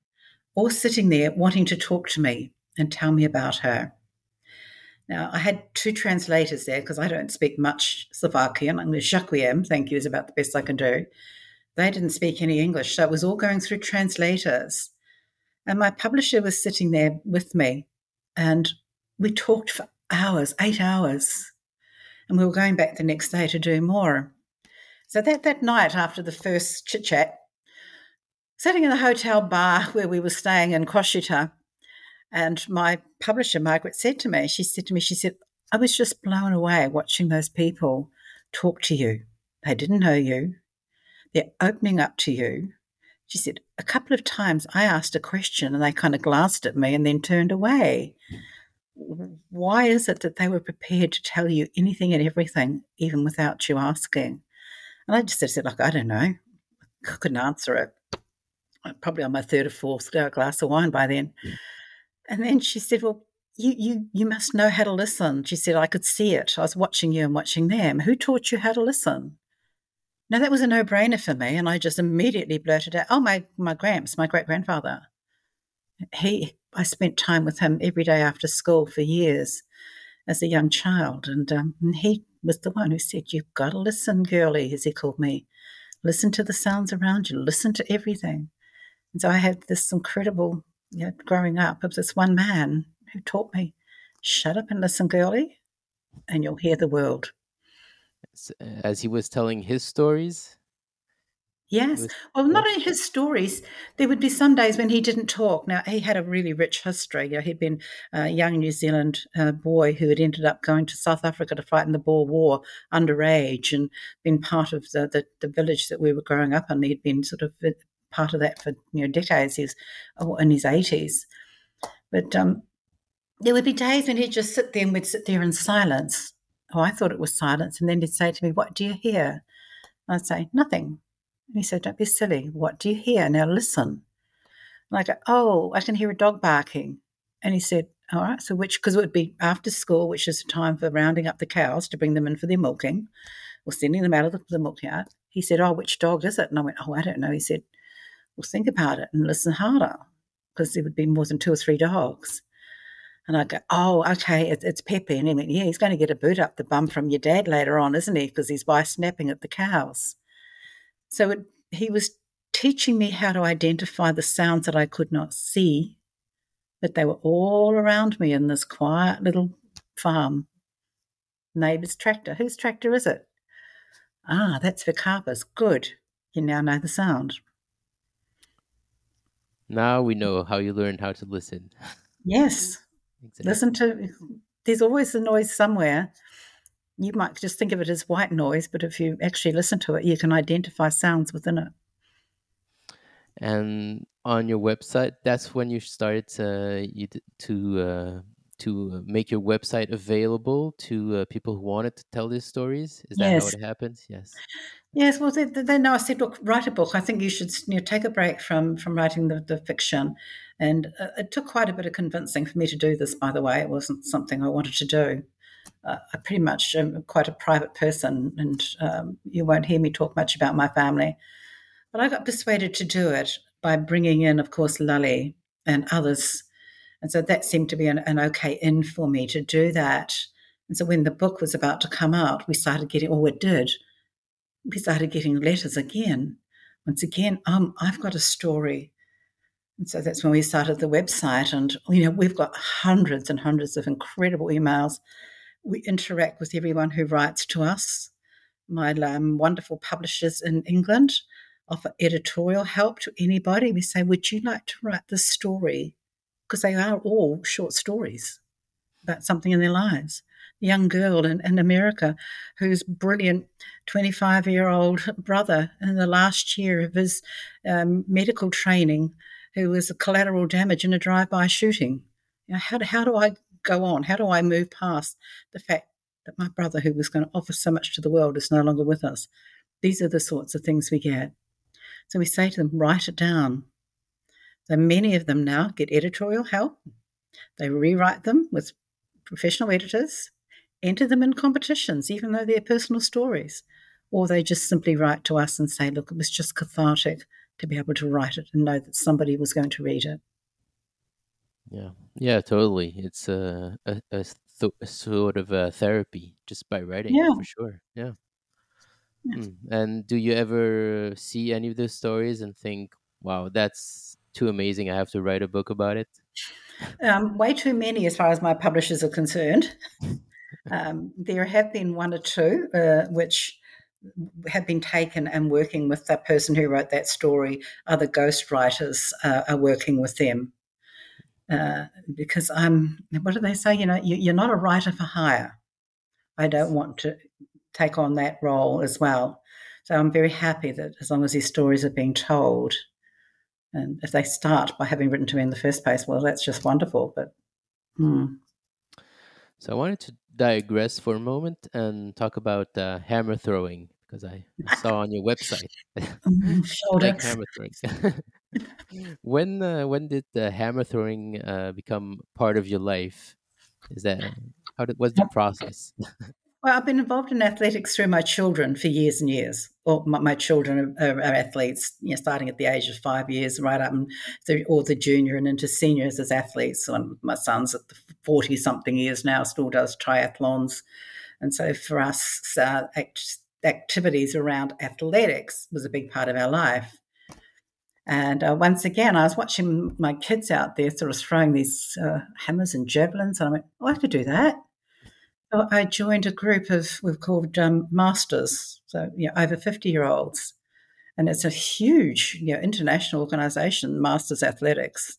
all sitting there wanting to talk to me and tell me about her. Now, I had two translators there because I don't speak much Slovakian. I'm Ďakujem, thank you, is about the best I can do. They didn't speak any English, so it was all going through translators. And my publisher was sitting there with me, and we talked for hours, eight hours. And we were going back the next day to do more. So that, that night after the first chit chat, sitting in the hotel bar where we were staying in Kosice, and my publisher, Margaret, said to me, she said to me, she said, I was just blown away watching those people talk to you. They didn't know you. They're opening up to you. She said, a couple of times I asked a question and they kind of glanced at me and then turned away why is it that they were prepared to tell you anything and everything, even without you asking? And I just said, like, I don't know. I couldn't answer it. Probably on my third or fourth glass of wine by then. Mm. And then she said, Well, you, you, you must know how to listen. She said, I could see it. I was watching you and watching them. Who taught you how to listen? Now, that was a no brainer for me. And I just immediately blurted out, Oh, my, my gramps, my great grandfather. He I spent time with him every day after school for years as a young child. And, um, and he was the one who said, You've got to listen, girlie, as he called me. Listen to the sounds around you, listen to everything. And so I had this incredible, you know, growing up of this one man who taught me, Shut up and listen, girlie, and you'll hear the world. As he was telling his stories, Yes. Well, not only his stories, there would be some days when he didn't talk. Now, he had a really rich history. You know, he'd been a young New Zealand uh, boy who had ended up going to South Africa to fight in the Boer War underage and been part of the, the, the village that we were growing up in. He'd been sort of part of that for you know decades. He was oh, in his 80s. But um, there would be days when he'd just sit there and we'd sit there in silence. Oh, I thought it was silence. And then he'd say to me, What do you hear? I'd say, Nothing. And he said, Don't be silly. What do you hear? Now listen. And I go, Oh, I can hear a dog barking. And he said, All right, so which, because it would be after school, which is the time for rounding up the cows to bring them in for their milking or sending them out of the, the milk yard. He said, Oh, which dog is it? And I went, Oh, I don't know. He said, Well, think about it and listen harder because there would be more than two or three dogs. And I go, oh, okay, it, it's Pepe. And he went, yeah, he's going to get a boot up the bum from your dad later on, isn't he? Because he's by snapping at the cows. So it, he was teaching me how to identify the sounds that I could not see, but they were all around me in this quiet little farm. Neighbour's tractor. Whose tractor is it? Ah, that's for carpers. Good. You now know the sound. Now we know how you learned how to listen. Yes. Exactly. Listen to, there's always a noise somewhere. You might just think of it as white noise, but if you actually listen to it, you can identify sounds within it. And on your website, that's when you started to you to uh, to make your website available to uh, people who wanted to tell these stories. Is that yes. how it happens? Yes. Yes, well, then I said, look, write a book. I think you should you know, take a break from from writing the, the fiction and uh, it took quite a bit of convincing for me to do this, by the way. It wasn't something I wanted to do. Uh, I pretty much am quite a private person, and um, you won't hear me talk much about my family. But I got persuaded to do it by bringing in, of course, Lale and others. And so that seemed to be an, an okay in for me to do that. And so when the book was about to come out, we started getting, or it did, we started getting letters again. Once again, um, I've got a story and so that's when we started the website. And, you know, we've got hundreds and hundreds of incredible emails. We interact with everyone who writes to us. My um, wonderful publishers in England offer editorial help to anybody. We say, Would you like to write this story? Because they are all short stories about something in their lives. The young girl in, in America whose brilliant 25 year old brother, in the last year of his um, medical training, who was a collateral damage in a drive-by shooting. You know, how, how do I go on? How do I move past the fact that my brother, who was going to offer so much to the world, is no longer with us? These are the sorts of things we get. So we say to them, write it down. So many of them now get editorial help. They rewrite them with professional editors, enter them in competitions, even though they're personal stories. Or they just simply write to us and say, look, it was just cathartic to be able to write it and know that somebody was going to read it. Yeah, yeah, totally. It's a a, a, th- a sort of a therapy just by writing, yeah. for sure. Yeah. yeah. Mm. And do you ever see any of those stories and think, "Wow, that's too amazing! I have to write a book about it"? Um, way too many, as far as my publishers are concerned. um, there have been one or two uh, which have been taken and working with the person who wrote that story. Other ghostwriters uh, are working with them. Uh, because I'm, what do they say? You know, you, are not a writer for hire. I don't want to take on that role as well. So I'm very happy that as long as these stories are being told, and if they start by having written to me in the first place, well, that's just wonderful. But, hmm. So I wanted to digress for a moment and talk about uh, hammer throwing because I, saw on your website mm-hmm, like hammer throwing. when uh, when did the hammer throwing uh, become part of your life? Is that how did what's the process? Well, I've been involved in athletics through my children for years and years. Well, my, my children are, are, athletes, you know, starting at the age of five years, right up through all the junior and into seniors as athletes. And my son's at forty something years now, still does triathlons, and so for us, uh, act, activities around athletics was a big part of our life. And uh, once again, I was watching my kids out there sort of throwing these uh, hammers and javelins, and I went, oh, I could do that. So I joined a group of we've called um, masters, so you know, over fifty year olds, and it's a huge, you know, international organisation, Masters Athletics.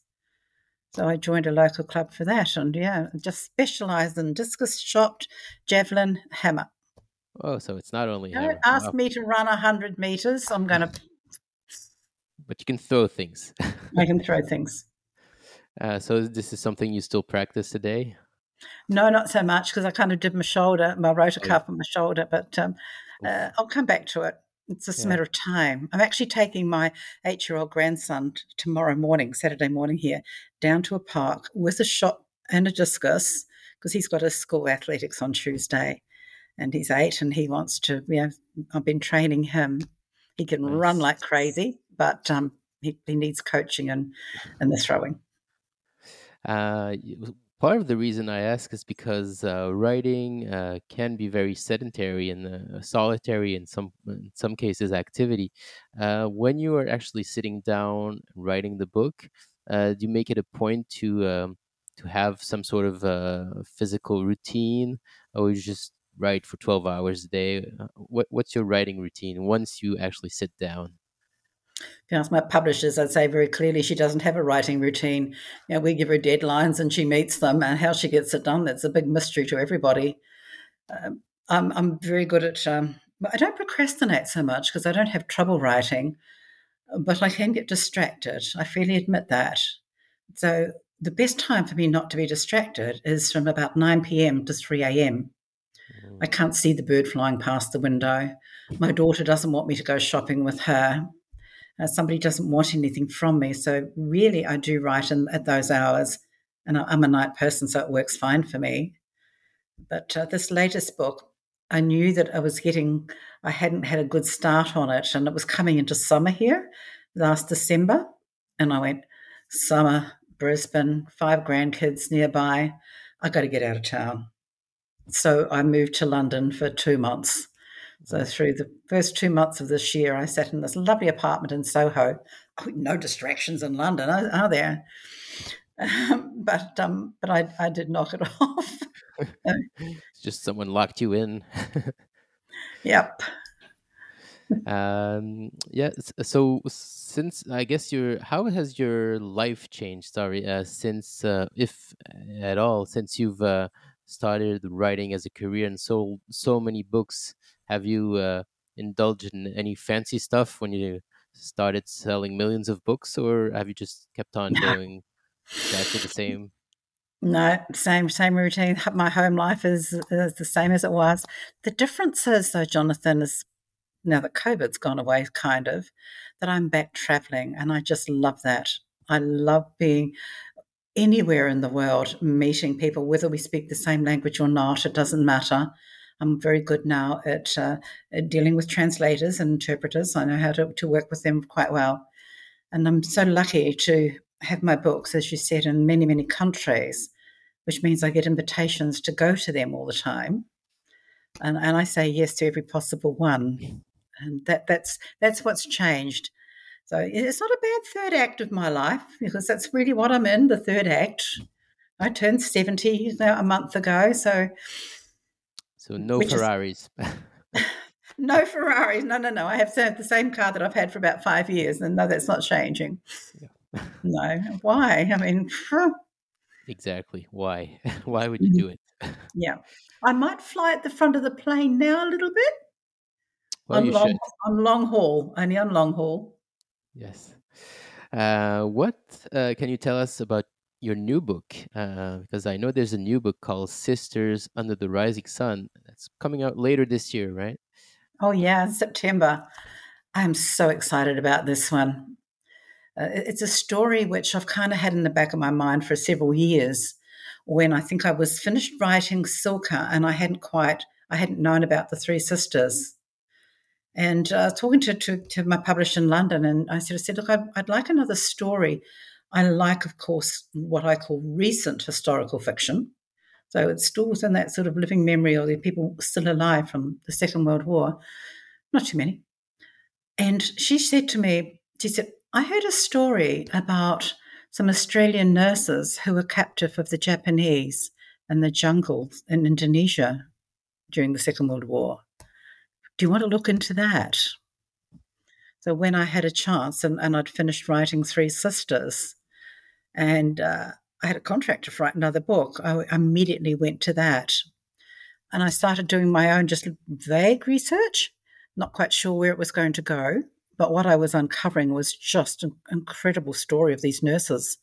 So I joined a local club for that, and yeah, just specialised in discus shot, javelin, hammer. Oh, so it's not only Don't hammer. ask me to run hundred meters. I'm going to. But you can throw things. I can throw things. Uh, so this is something you still practice today? No, not so much because I kind of did my shoulder, my rotor cuff on my shoulder, but um, uh, I'll come back to it. It's just yeah. a matter of time. I'm actually taking my eight year old grandson tomorrow morning, Saturday morning here, down to a park with a shot and a discus because he's got a school athletics on Tuesday and he's eight and he wants to, you know, I've been training him. He can nice. run like crazy, but um, he, he needs coaching and, and the throwing. Uh, part of the reason I ask is because uh, writing uh, can be very sedentary and uh, solitary in some in some cases activity. Uh, when you are actually sitting down writing the book, uh, do you make it a point to um, to have some sort of uh, physical routine, or you just write for twelve hours a day? What what's your writing routine once you actually sit down? If you ask my publishers, I'd say very clearly she doesn't have a writing routine. You know, we give her deadlines and she meets them, and how she gets it done, that's a big mystery to everybody. Um, I'm, I'm very good at, um, I don't procrastinate so much because I don't have trouble writing, but I can get distracted. I freely admit that. So the best time for me not to be distracted is from about 9 p.m. to 3 a.m. I mm. can't see the bird flying past the window. My daughter doesn't want me to go shopping with her uh, somebody doesn't want anything from me. So really, I do write in, at those hours, and I'm a night person, so it works fine for me. But uh, this latest book, I knew that I was getting, I hadn't had a good start on it, and it was coming into summer here last December, and I went summer, Brisbane, five grandkids nearby. I got to get out of town. So I moved to London for two months so through the first two months of this year, I sat in this lovely apartment in Soho. Oh, no distractions in London, are there? Um, but um, but I, I did knock it off. Just someone locked you in. yep. um yeah so since i guess your how has your life changed sorry uh, since uh, if at all since you've uh, started writing as a career and sold so many books have you uh, indulged in any fancy stuff when you started selling millions of books, or have you just kept on going exactly the same? No, same same routine. My home life is, is the same as it was. The difference is, though, Jonathan, is now that COVID's gone away, kind of, that I'm back traveling, and I just love that. I love being anywhere in the world, meeting people, whether we speak the same language or not, it doesn't matter. I'm very good now at, uh, at dealing with translators and interpreters. I know how to, to work with them quite well. And I'm so lucky to have my books, as you said, in many, many countries, which means I get invitations to go to them all the time. And, and I say yes to every possible one. And that, that's, that's what's changed. So it's not a bad third act of my life because that's really what I'm in, the third act. I turned 70 a month ago. So so no Which Ferraris. Is, no Ferraris. No, no, no. I have the same car that I've had for about five years, and no, that's not changing. Yeah. no. Why? I mean, exactly. Why? Why would you do it? yeah. I might fly at the front of the plane now a little bit. Well, on, long, should. on long haul, only on long haul. Yes. Uh, what uh, can you tell us about your new book uh, because I know there's a new book called Sisters Under the Rising Sun that's coming out later this year, right? Oh, yeah, September. I'm so excited about this one. Uh, it's a story which I've kind of had in the back of my mind for several years when I think I was finished writing Cilka and I hadn't quite, I hadn't known about the three sisters. And uh, talking to, to, to, my publisher in London, and I sort of said, look, I'd, I'd like another story I like, of course, what I call recent historical fiction. So it's still within that sort of living memory of the people still alive from the Second World War. Not too many. And she said to me, she said, I heard a story about some Australian nurses who were captive of the Japanese in the jungles in Indonesia during the Second World War. Do you want to look into that? So when I had a chance and, and I'd finished writing Three Sisters, and uh, I had a contract to write another book. I immediately went to that. And I started doing my own just vague research, not quite sure where it was going to go. But what I was uncovering was just an incredible story of these nurses.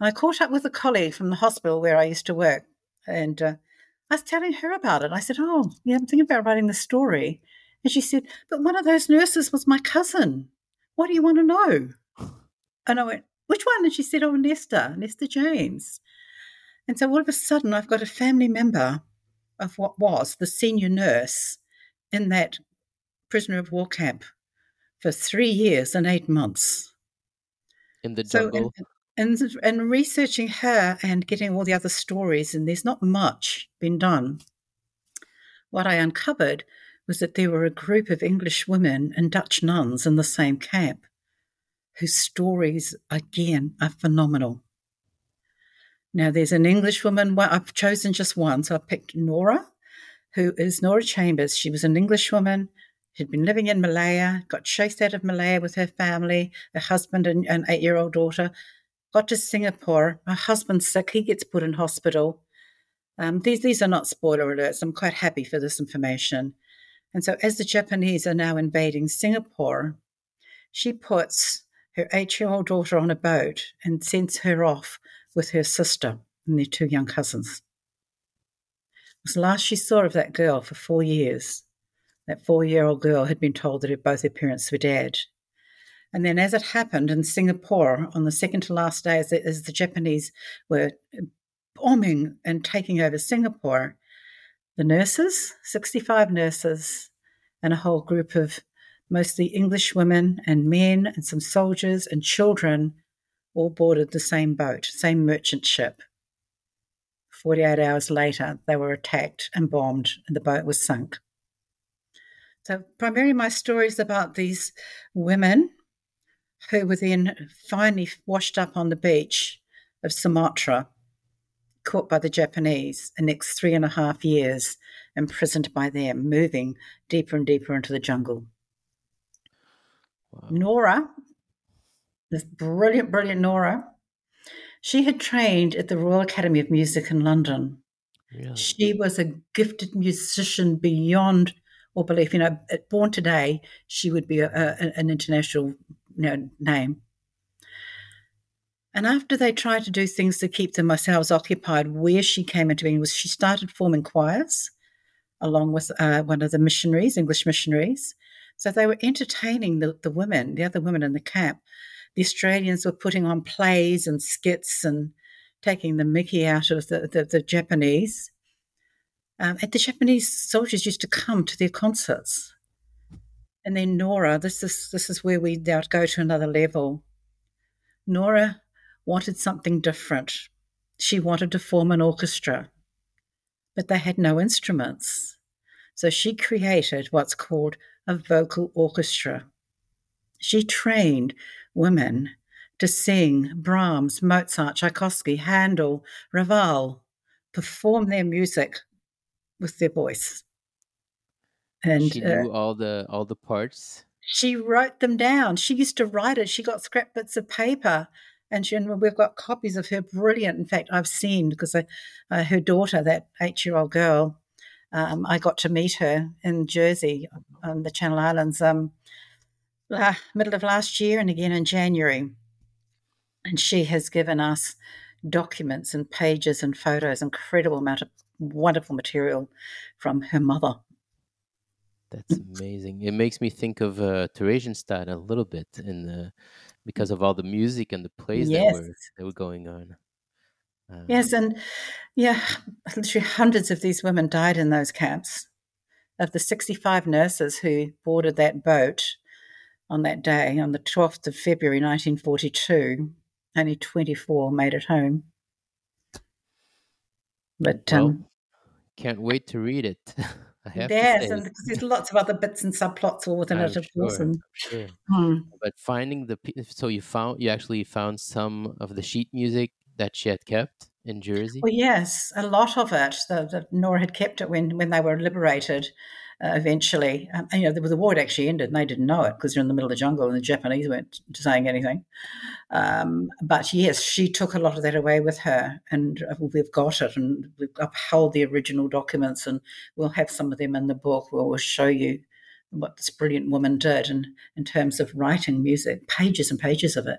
I caught up with a colleague from the hospital where I used to work, and uh, I was telling her about it. I said, "Oh, yeah, I'm thinking about writing the story," and she said, "But one of those nurses was my cousin. What do you want to know?" And I went, "Which one?" And she said, "Oh, Nesta, Nesta James." And so all of a sudden, I've got a family member of what was the senior nurse in that prisoner of war camp for three years and eight months. In the jungle. So, and, and, and researching her and getting all the other stories, and there's not much been done. What I uncovered was that there were a group of English women and Dutch nuns in the same camp whose stories, again, are phenomenal. Now, there's an English woman, well, I've chosen just one, so I picked Nora, who is Nora Chambers. She was an English woman She'd been living in Malaya, got chased out of Malaya with her family, her husband and an eight year old daughter, got to Singapore. Her husband's sick, he gets put in hospital. Um, these, these are not spoiler alerts. I'm quite happy for this information. And so, as the Japanese are now invading Singapore, she puts her eight year old daughter on a boat and sends her off with her sister and their two young cousins. It was the last she saw of that girl for four years. That four year old girl had been told that both her parents were dead. And then, as it happened in Singapore on the second to last day, as the, as the Japanese were uh, bombing and taking over Singapore, the nurses, 65 nurses, and a whole group of mostly English women and men and some soldiers and children all boarded the same boat, same merchant ship. 48 hours later, they were attacked and bombed, and the boat was sunk. So, primarily, my story is about these women who were then finally washed up on the beach of Sumatra, caught by the Japanese, the next three and a half years imprisoned by them, moving deeper and deeper into the jungle. Wow. Nora, this brilliant, brilliant Nora, she had trained at the Royal Academy of Music in London. Really? She was a gifted musician beyond all belief. You know, born today, she would be a, a, an international you know, name. And after they tried to do things to keep themselves occupied, where she came into being was she started forming choirs along with uh, one of the missionaries, English missionaries. So they were entertaining the, the women, the other women in the camp. The Australians were putting on plays and skits and taking the mickey out of the, the, the Japanese. Um, and the Japanese soldiers used to come to their concerts. And then Nora, this is this is where we now go to another level. Nora wanted something different. She wanted to form an orchestra, but they had no instruments. So she created what's called a vocal orchestra. She trained women to sing Brahms, Mozart, Tchaikovsky, Handel, Ravel, perform their music with their voice. And she knew uh, all the all the parts. She wrote them down. She used to write it. She got scrap bits of paper, and, she, and we've got copies of her. Brilliant. In fact, I've seen because I, uh, her daughter, that eight-year-old girl, um, I got to meet her in Jersey on the Channel Islands, um, middle of last year, and again in January. And she has given us documents and pages and photos, incredible amount of wonderful material from her mother. That's amazing. It makes me think of uh, Theresienstadt a little bit in the because of all the music and the plays yes. that were that were going on. Um, yes, and yeah, literally hundreds of these women died in those camps. Of the 65 nurses who boarded that boat on that day, on the 12th of February 1942, only 24 made it home. But well, um, can't wait to read it. yes, and there's lots of other bits and subplots all within I'm it, of sure, course. And, sure. Hmm. But finding the so you found you actually found some of the sheet music that she had kept in Jersey. Well, yes, a lot of it. The, the Nora had kept it when when they were liberated, uh, eventually. Um, and, you know, the, the, war had actually ended and they didn't know it because they're in the middle of the jungle and the Japanese weren't saying anything. Um, but yes, she took a lot of that away with her and uh, we've got it and we've upheld the original documents and we'll have some of them in the book where we'll show you what this brilliant woman did in, in terms of writing music, pages and pages of it.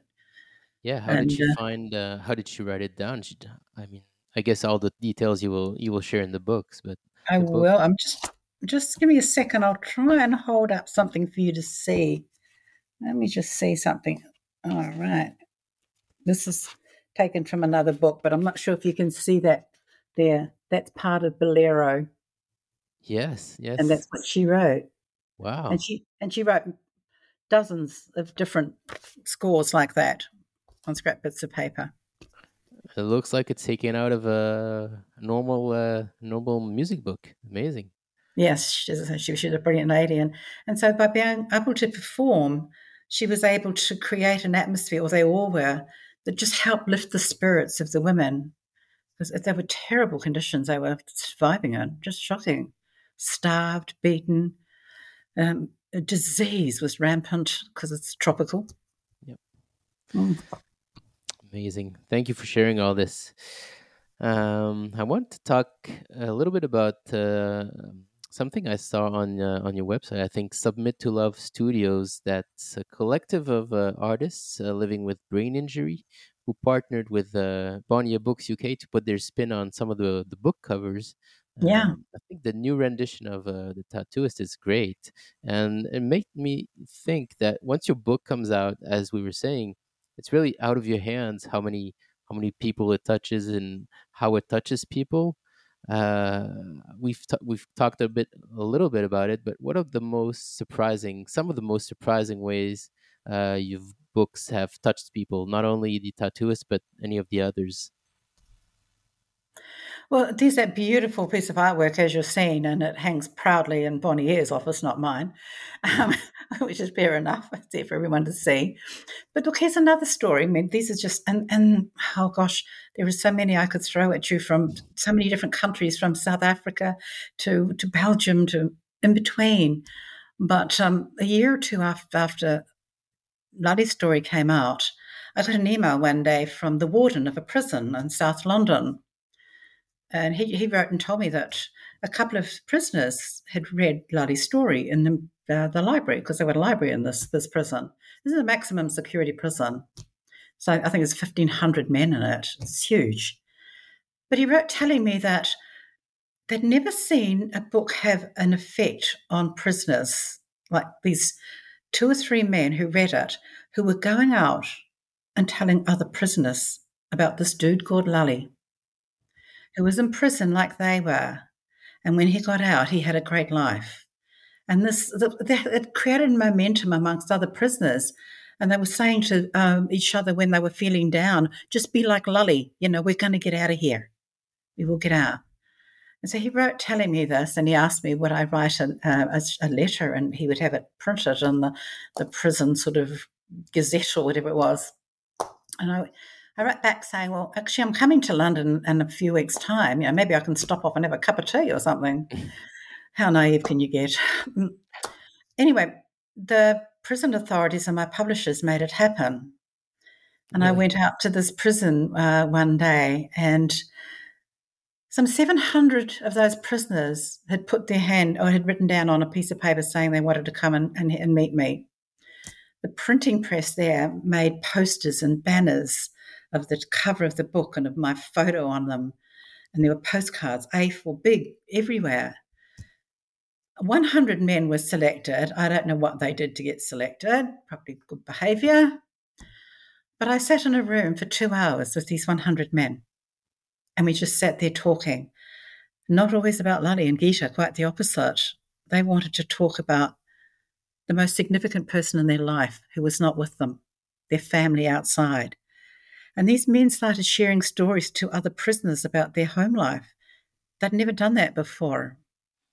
Yeah, how And did she uh, find? Uh, how did she write it down? She, d- I mean, I guess all the details you will you will share in the books, but I the book. will. I'm just just give me a second. I'll try and hold up something for you to see. Let me just see something. All right. This is taken from another book, but I'm not sure if you can see that there. That's part of Bolero, Yes, yes, and that's what she wrote. Wow. And she and she wrote dozens of different scores like that on scrap bits of paper. It looks like it's taken out of a normal uh, normal music book. Amazing. Yes, she's a, she, she's a brilliant lady, and and so by being able to perform, she was able to create an atmosphere, or they all were, that just helped lift the spirits of the women because they were terrible conditions they were surviving in, just shocking, starved, beaten. Um, disease was rampant because it's tropical. Yep. Mm. Amazing. Thank you for sharing all this. Um, I want to talk a little bit about uh, something I saw on uh, on your website. I think Submit to Love Studios. That's a collective of uh, artists uh, living with brain injury who partnered with uh, Bonnier Books UK to put their spin on some of the the book covers. Yeah. Um, I think the new rendition of uh, the Tattooist is great, and it made me think that once your book comes out, as we were saying, it's really out of your hands how many how many people it touches and how it touches people. Uh, we've t- we've talked a bit a little bit about it, but what are the most surprising? Some of the most surprising ways uh, you've books have touched people, not only the tattooist but any of the others. Well, there's that beautiful piece of artwork, as you're seeing, and it hangs proudly in Bonnie Bonnier's office, not mine, um, which is fair enough. It's there for everyone to see. But look, here's another story. I mean, these are just, and, and oh gosh, there are so many I could throw at you from so many different countries, from South Africa to, to Belgium to in between. But um, a year or two after, after Bloody Story came out, I got an email one day from the warden of a prison in South London and he, he wrote and told me that a couple of prisoners had read Bloody Story in the, uh, the library because they were a library in this, this prison. This is a maximum security prison. So I think there's 1,500 men in it. It's huge. But he wrote telling me that they'd never seen a book have an effect on prisoners like these two or three men who read it who were going out and telling other prisoners about this dude called Lale who was in prison like they were. And when he got out, he had a great life. And this it created momentum amongst other prisoners. And they were saying to um, each other when they were feeling down, just be like Lale, you know, we're going to get out of here. We will get out. And so he wrote telling me this, and he asked me would I write a, a, a letter, and he would have it printed in the, the prison sort of gazette or whatever it was. And I, I wrote back saying, well, actually, I'm coming to London in a few weeks' time. You know, maybe I can stop off and have a cup of tea or something. How naive can you get? anyway, the prison authorities and my publishers made it happen. And I went out to this prison uh, one day, and some 700 of those prisoners had put their hand or had written down on a piece of paper saying they wanted to come and, and, and meet me. The printing press there made posters and banners of the cover of the book and of my photo on them. And there were postcards, A4, big, everywhere. 100 men were selected. I don't know what they did to get selected, probably good behaviour. But I sat in a room for two hours with these 100 men. And we just sat there talking. Not always about Lale and Gita, quite the opposite. They wanted to talk about the most significant person in their life who was not with them, their family outside. And these men started sharing stories to other prisoners about their home life. They'd never done that before.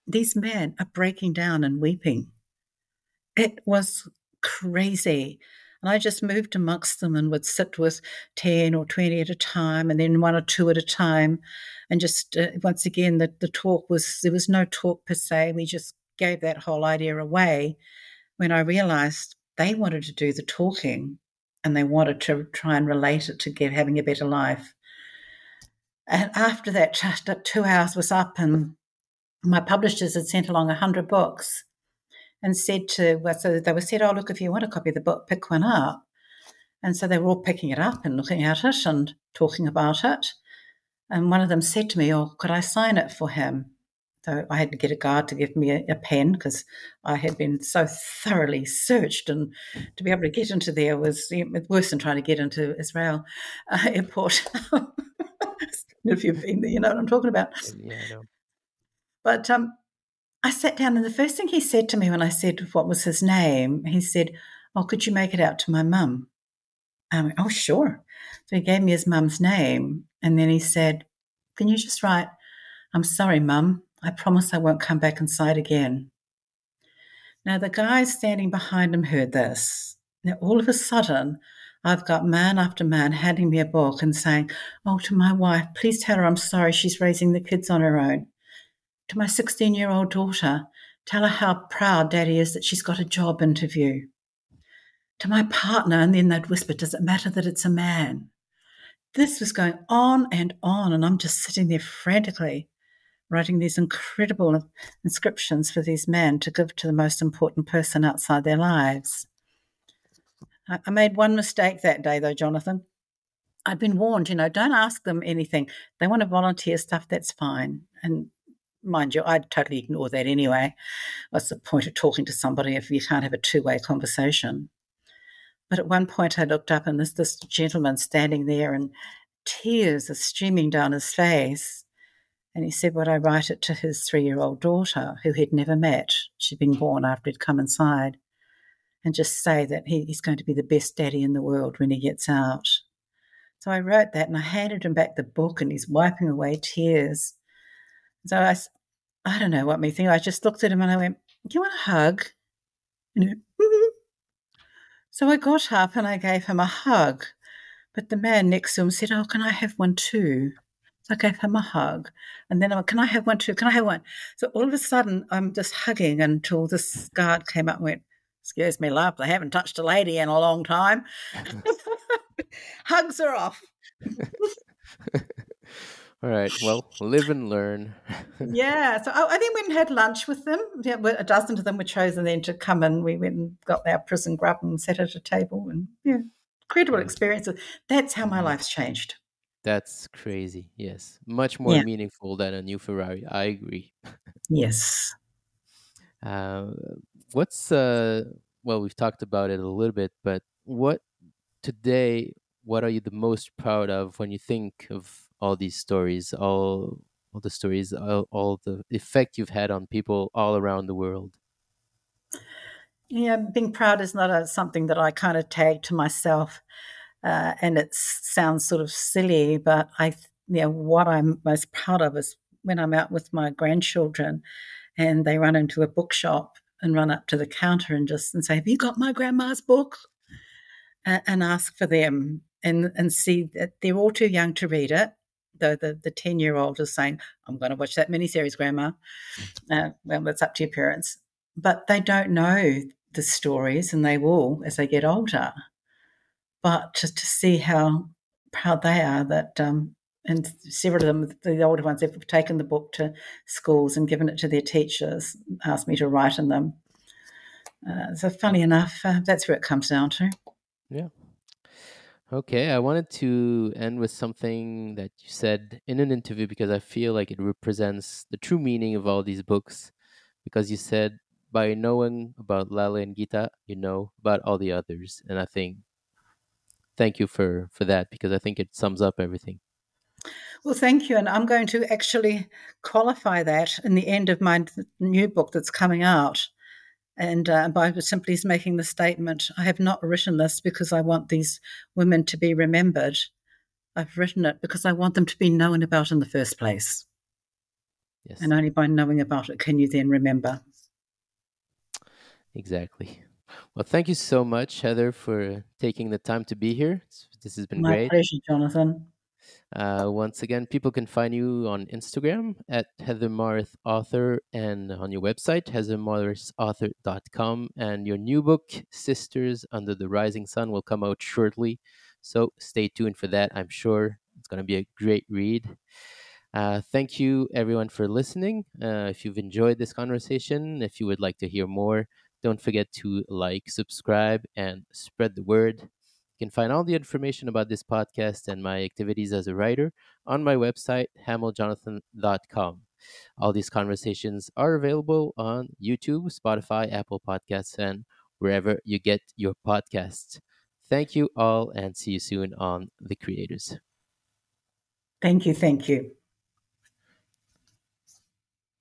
These men are breaking down and weeping. It was crazy. And I just moved amongst them and would sit with 10 or 20 at a time and then one or two at a time. And just uh, once again, the, the talk was there was no talk per se. We just gave that whole idea away when I realized they wanted to do the talking and they wanted to try and relate it to having a better life. And after that, just two hours was up, and my publishers had sent along a hundred books, and said to well, so they were said, "Oh, look, if you want a copy of the book, pick one up." And so they were all picking it up and looking at it and talking about it. And one of them said to me, Oh, could I sign it for him? So I had to get a guard to give me a, a pen because I had been so thoroughly searched, and to be able to get into there was worse than trying to get into Israel uh, airport. if you've been there, you know what I'm talking about. Yeah, I know. But um, I sat down, and the first thing he said to me when I said what was his name, he said, "Oh, could you make it out to my mum?" I went, "Oh, sure." So he gave me his mum's name, and then he said, "Can you just write, I'm sorry, mum, I promise I won't come back inside again. Now, the guy standing behind him heard this. Now, all of a sudden, I've got man after man handing me a book and saying, Oh, to my wife, please tell her I'm sorry she's raising the kids on her own. To my 16 year old daughter, tell her how proud daddy is that she's got a job interview. To my partner, and then they'd whisper, Does it matter that it's a man? This was going on and on, and I'm just sitting there frantically writing these incredible inscriptions for these men to give to the most important person outside their lives. I made one mistake that day, though, Jonathan. I'd been warned, you know, don't ask them anything. They want to volunteer stuff, that's fine. And mind you, I'd totally ignore that anyway. What's the point of talking to somebody if you can't have a two way conversation? But at one point, I looked up and there's this gentleman standing there, and tears are streaming down his face. And he said, Would I write it to his three year old daughter, who he'd never met? She'd been born after he'd come inside. And just say that he, he's going to be the best daddy in the world when he gets out. So I wrote that and I handed him back the book, and he's wiping away tears. So I, I don't know what me think. I just looked at him and I went, Do you want a hug? Mm-hmm. So I got up and I gave him a hug. But the man next to him said, Oh, can I have one too? I gave him a hug. And then I went, Can I have one too? Can I have one? So all of a sudden, I'm just hugging until this guard came up and went, Excuse me, love, they haven't touched a lady in a long time. Hugs are off. All right. Well, live and learn. yeah. So I, I think we went and had lunch with them. Yeah, a dozen of them were chosen then to come and we went and got our prison grub and sat at a table and yeah, incredible mm. experiences. That's how my life's changed. That's crazy. Yes. Much more Yeah. meaningful than a new Ferrari. I agree. Yes. Uh, what's uh well, we've talked about it a little bit, but what today what are you the most proud of when you think of all these stories, all all the stories, all, all the effect you've had on people all around the world? Yeah, being proud is not a, something that I kind of tag to myself, uh, and it sounds sort of silly, but I, you know, what I'm most proud of is when I'm out with my grandchildren, and they run into a bookshop and run up to the counter and just and say, "Have you got my grandma's book?" Uh, and ask for them, and and see that they're all too young to read it. Though the the ten year old is saying, "I'm going to watch that miniseries, Grandma." Uh, well, it's up to your parents but they don't know the stories and they will as they get older. But just to see how proud they are that, um, and several of them, the older ones, have taken the book to schools and given it to their teachers, asked me to write in them. Uh, so, funny enough, uh, that's where it comes down to. Yeah. Okay, I wanted to end with something that you said in an interview because I feel like it represents the true meaning of all these books. Because you said, by knowing about Lale and Gita, you know about all the others. And I think, thank you for, for that because I think it sums up everything. Well, thank you. And I'm going to actually qualify that in the end of my new book that's coming out. And uh, by simply making the statement, I have not written this because I want these women to be remembered. I've written it because I want them to be known about in the first place. Yes, And only by knowing about it can you then remember. exactly. Well, thank you so much, Heather, for taking the time to be here. This has been My great. pleasure, Jonathan. Uh, once again, people can find you on Instagram at Heather Morris Author and on your website, heathermorrisauthor.com. And your new book, Sisters Under the Rising Sun, will come out shortly. So stay tuned for that. I'm sure it's going to be a great read. Uh, thank you, everyone, for listening. Uh, if you've enjoyed this conversation, if you would like to hear more, don't forget to like, subscribe, and spread the word. You can find all the information about this podcast and my activities as a writer on my website, hamilljonathan.com. All these conversations are available on YouTube, Spotify, Apple Podcasts, and wherever you get your podcasts. Thank you all and see you soon on The Creators. Thank you. Thank you.